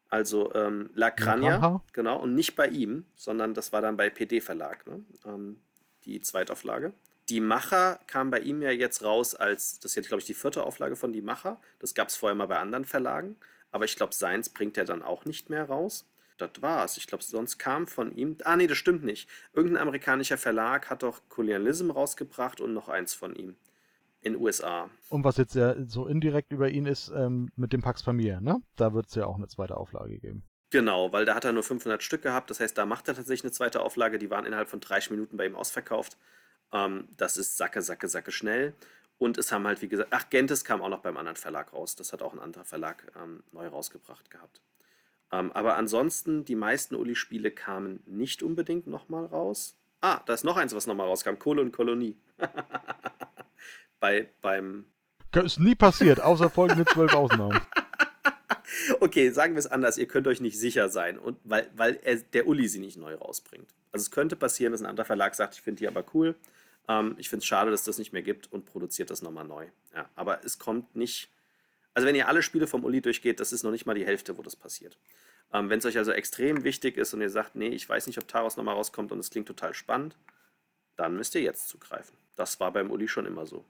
also ähm, La Crania, genau, und nicht bei ihm, sondern das war dann bei PD Verlag, ne? ähm, die Zweitauflage. Die Macher kam bei ihm ja jetzt raus als, das ist jetzt, glaube ich, die vierte Auflage von Die Macher. Das gab es vorher mal bei anderen Verlagen. Aber ich glaube, seins bringt er dann auch nicht mehr raus. Das war's. Ich glaube, sonst kam von ihm. Ah, nee, das stimmt nicht. Irgendein amerikanischer Verlag hat doch Colonialism rausgebracht und noch eins von ihm. In USA. Und was jetzt ja so indirekt über ihn ist, ähm, mit dem Pax Familie, ne? Da wird es ja auch eine zweite Auflage geben. Genau, weil da hat er nur 500 Stück gehabt. Das heißt, da macht er tatsächlich eine zweite Auflage. Die waren innerhalb von 30 Minuten bei ihm ausverkauft. Ähm, das ist Sacke, Sacke, Sacke schnell. Und es haben halt, wie gesagt, ach, Gentes kam auch noch beim anderen Verlag raus. Das hat auch ein anderer Verlag ähm, neu rausgebracht gehabt. Ähm, aber ansonsten, die meisten Uli-Spiele kamen nicht unbedingt nochmal raus. Ah, da ist noch eins, was nochmal rauskam: Kohle und Kolonie. Bei, beim. Ist nie passiert, außer folgende zwölf Ausnahmen. okay, sagen wir es anders, ihr könnt euch nicht sicher sein, und weil, weil er, der Uli sie nicht neu rausbringt. Also es könnte passieren, dass ein anderer Verlag sagt, ich finde die aber cool. Ähm, ich finde es schade, dass das nicht mehr gibt und produziert das nochmal neu. Ja, aber es kommt nicht. Also wenn ihr alle Spiele vom Uli durchgeht, das ist noch nicht mal die Hälfte, wo das passiert. Ähm, wenn es euch also extrem wichtig ist und ihr sagt, nee, ich weiß nicht, ob Taros nochmal rauskommt und es klingt total spannend, dann müsst ihr jetzt zugreifen. Das war beim Uli schon immer so.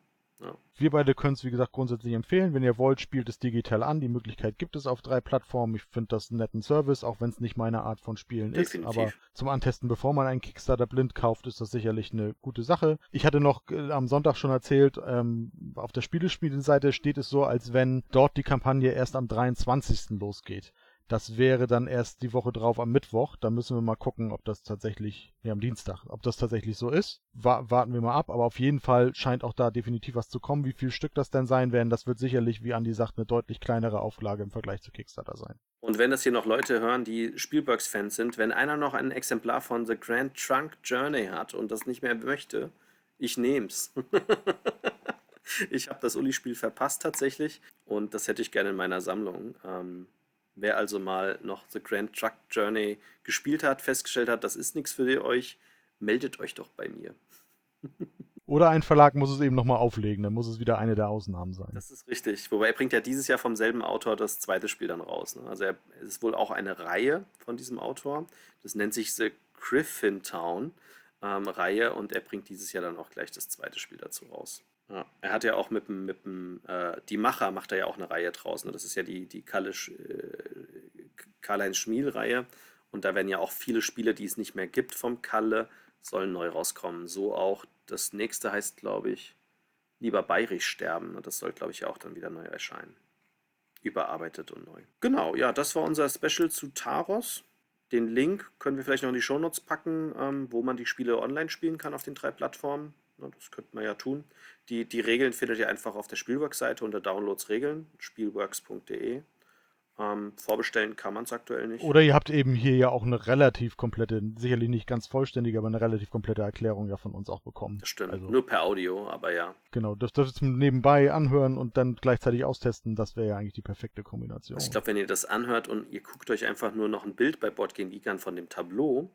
Ja. Wir beide können es, wie gesagt, grundsätzlich empfehlen. Wenn ihr wollt, spielt es digital an. Die Möglichkeit gibt es auf drei Plattformen. Ich finde das einen netten Service, auch wenn es nicht meine Art von Spielen Definitiv. ist. Aber zum Antesten, bevor man einen Kickstarter blind kauft, ist das sicherlich eine gute Sache. Ich hatte noch äh, am Sonntag schon erzählt, ähm, auf der Spielespiele-Seite steht es so, als wenn dort die Kampagne erst am 23. losgeht. Das wäre dann erst die Woche drauf am Mittwoch. Da müssen wir mal gucken, ob das tatsächlich, ja, am Dienstag, ob das tatsächlich so ist. Wa warten wir mal ab. Aber auf jeden Fall scheint auch da definitiv was zu kommen. Wie viel Stück das denn sein werden, das wird sicherlich, wie Andi sagt, eine deutlich kleinere Auflage im Vergleich zu Kickstarter sein. Und wenn das hier noch Leute hören, die Spielbergs-Fans sind, wenn einer noch ein Exemplar von The Grand Trunk Journey hat und das nicht mehr möchte, ich nehm's. ich habe das Uli-Spiel verpasst tatsächlich und das hätte ich gerne in meiner Sammlung. Ähm, Wer also mal noch The Grand Truck Journey gespielt hat, festgestellt hat, das ist nichts für euch, meldet euch doch bei mir. Oder ein Verlag muss es eben nochmal auflegen, dann muss es wieder eine der Ausnahmen sein. Das ist richtig. Wobei er bringt ja dieses Jahr vom selben Autor das zweite Spiel dann raus. Ne? Also er, es ist wohl auch eine Reihe von diesem Autor. Das nennt sich The Griffin Town ähm, Reihe und er bringt dieses Jahr dann auch gleich das zweite Spiel dazu raus. Ja, er hat ja auch mit dem, mit dem äh, Die Macher macht er ja auch eine Reihe draußen. Ne? Das ist ja die, die äh, Karl-Heinz Schmiel-Reihe. Und da werden ja auch viele Spiele, die es nicht mehr gibt vom Kalle, sollen neu rauskommen. So auch das nächste heißt, glaube ich, Lieber bayerisch sterben. Und das soll, glaube ich, auch dann wieder neu erscheinen. Überarbeitet und neu. Genau, ja, das war unser Special zu Taros. Den Link können wir vielleicht noch in die Shownotes packen, ähm, wo man die Spiele online spielen kann auf den drei Plattformen. Na, das könnte man ja tun. Die, die Regeln findet ihr einfach auf der Spielworks-Seite unter Downloads Regeln, spielworks.de. Ähm, vorbestellen kann man es aktuell nicht. Oder ihr habt eben hier ja auch eine relativ komplette, sicherlich nicht ganz vollständige, aber eine relativ komplette Erklärung ja von uns auch bekommen. Das stimmt. Also, Nur per Audio, aber ja. Genau, das dürft ihr nebenbei anhören und dann gleichzeitig austesten. Das wäre ja eigentlich die perfekte Kombination. Also ich glaube, wenn ihr das anhört und ihr guckt euch einfach nur noch ein Bild bei Boardgame Geek an von dem Tableau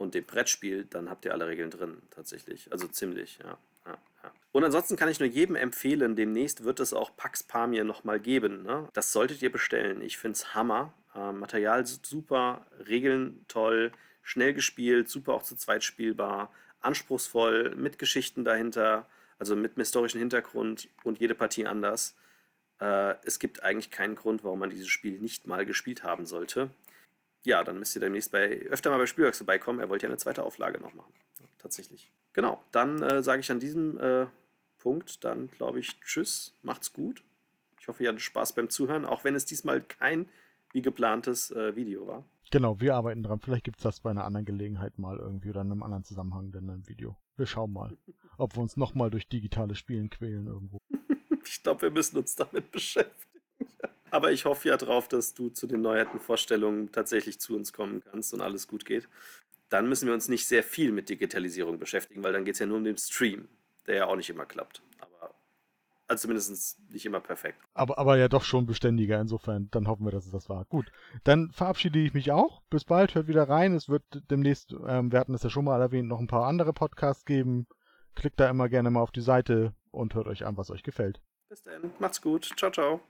und dem Brettspiel, dann habt ihr alle Regeln drin, tatsächlich. Also ziemlich, ja. ja, ja. Und ansonsten kann ich nur jedem empfehlen, demnächst wird es auch Pax Pamir nochmal geben. Ne? Das solltet ihr bestellen. Ich finde es Hammer. Ähm, Material super, Regeln toll, schnell gespielt, super auch zu zweit spielbar, anspruchsvoll, mit Geschichten dahinter, also mit einem historischen Hintergrund und jede Partie anders. Äh, es gibt eigentlich keinen Grund, warum man dieses Spiel nicht mal gespielt haben sollte. Ja, dann müsst ihr demnächst bei, öfter mal bei Spielwerks vorbeikommen. Er wollte ja eine zweite Auflage noch machen. tatsächlich. Genau, dann äh, sage ich an diesem äh, Punkt dann, glaube ich, tschüss, macht's gut. Ich hoffe, ihr hattet Spaß beim Zuhören, auch wenn es diesmal kein wie geplantes äh, Video war. Genau, wir arbeiten dran. Vielleicht gibt es das bei einer anderen Gelegenheit mal irgendwie oder in einem anderen Zusammenhang in einem Video. Wir schauen mal, ob wir uns nochmal durch digitales Spielen quälen irgendwo. ich glaube, wir müssen uns damit beschäftigen. Aber ich hoffe ja drauf, dass du zu den neuerten Vorstellungen tatsächlich zu uns kommen kannst und alles gut geht. Dann müssen wir uns nicht sehr viel mit Digitalisierung beschäftigen, weil dann geht es ja nur um den Stream der ja auch nicht immer klappt. Aber also zumindest nicht immer perfekt. Aber, aber ja doch schon beständiger, insofern, dann hoffen wir, dass es das war. Gut, dann verabschiede ich mich auch. Bis bald, hört wieder rein. Es wird demnächst, ähm, wir hatten es ja schon mal erwähnt, noch ein paar andere Podcasts geben. Klickt da immer gerne mal auf die Seite und hört euch an, was euch gefällt. Bis dann, macht's gut. Ciao, ciao.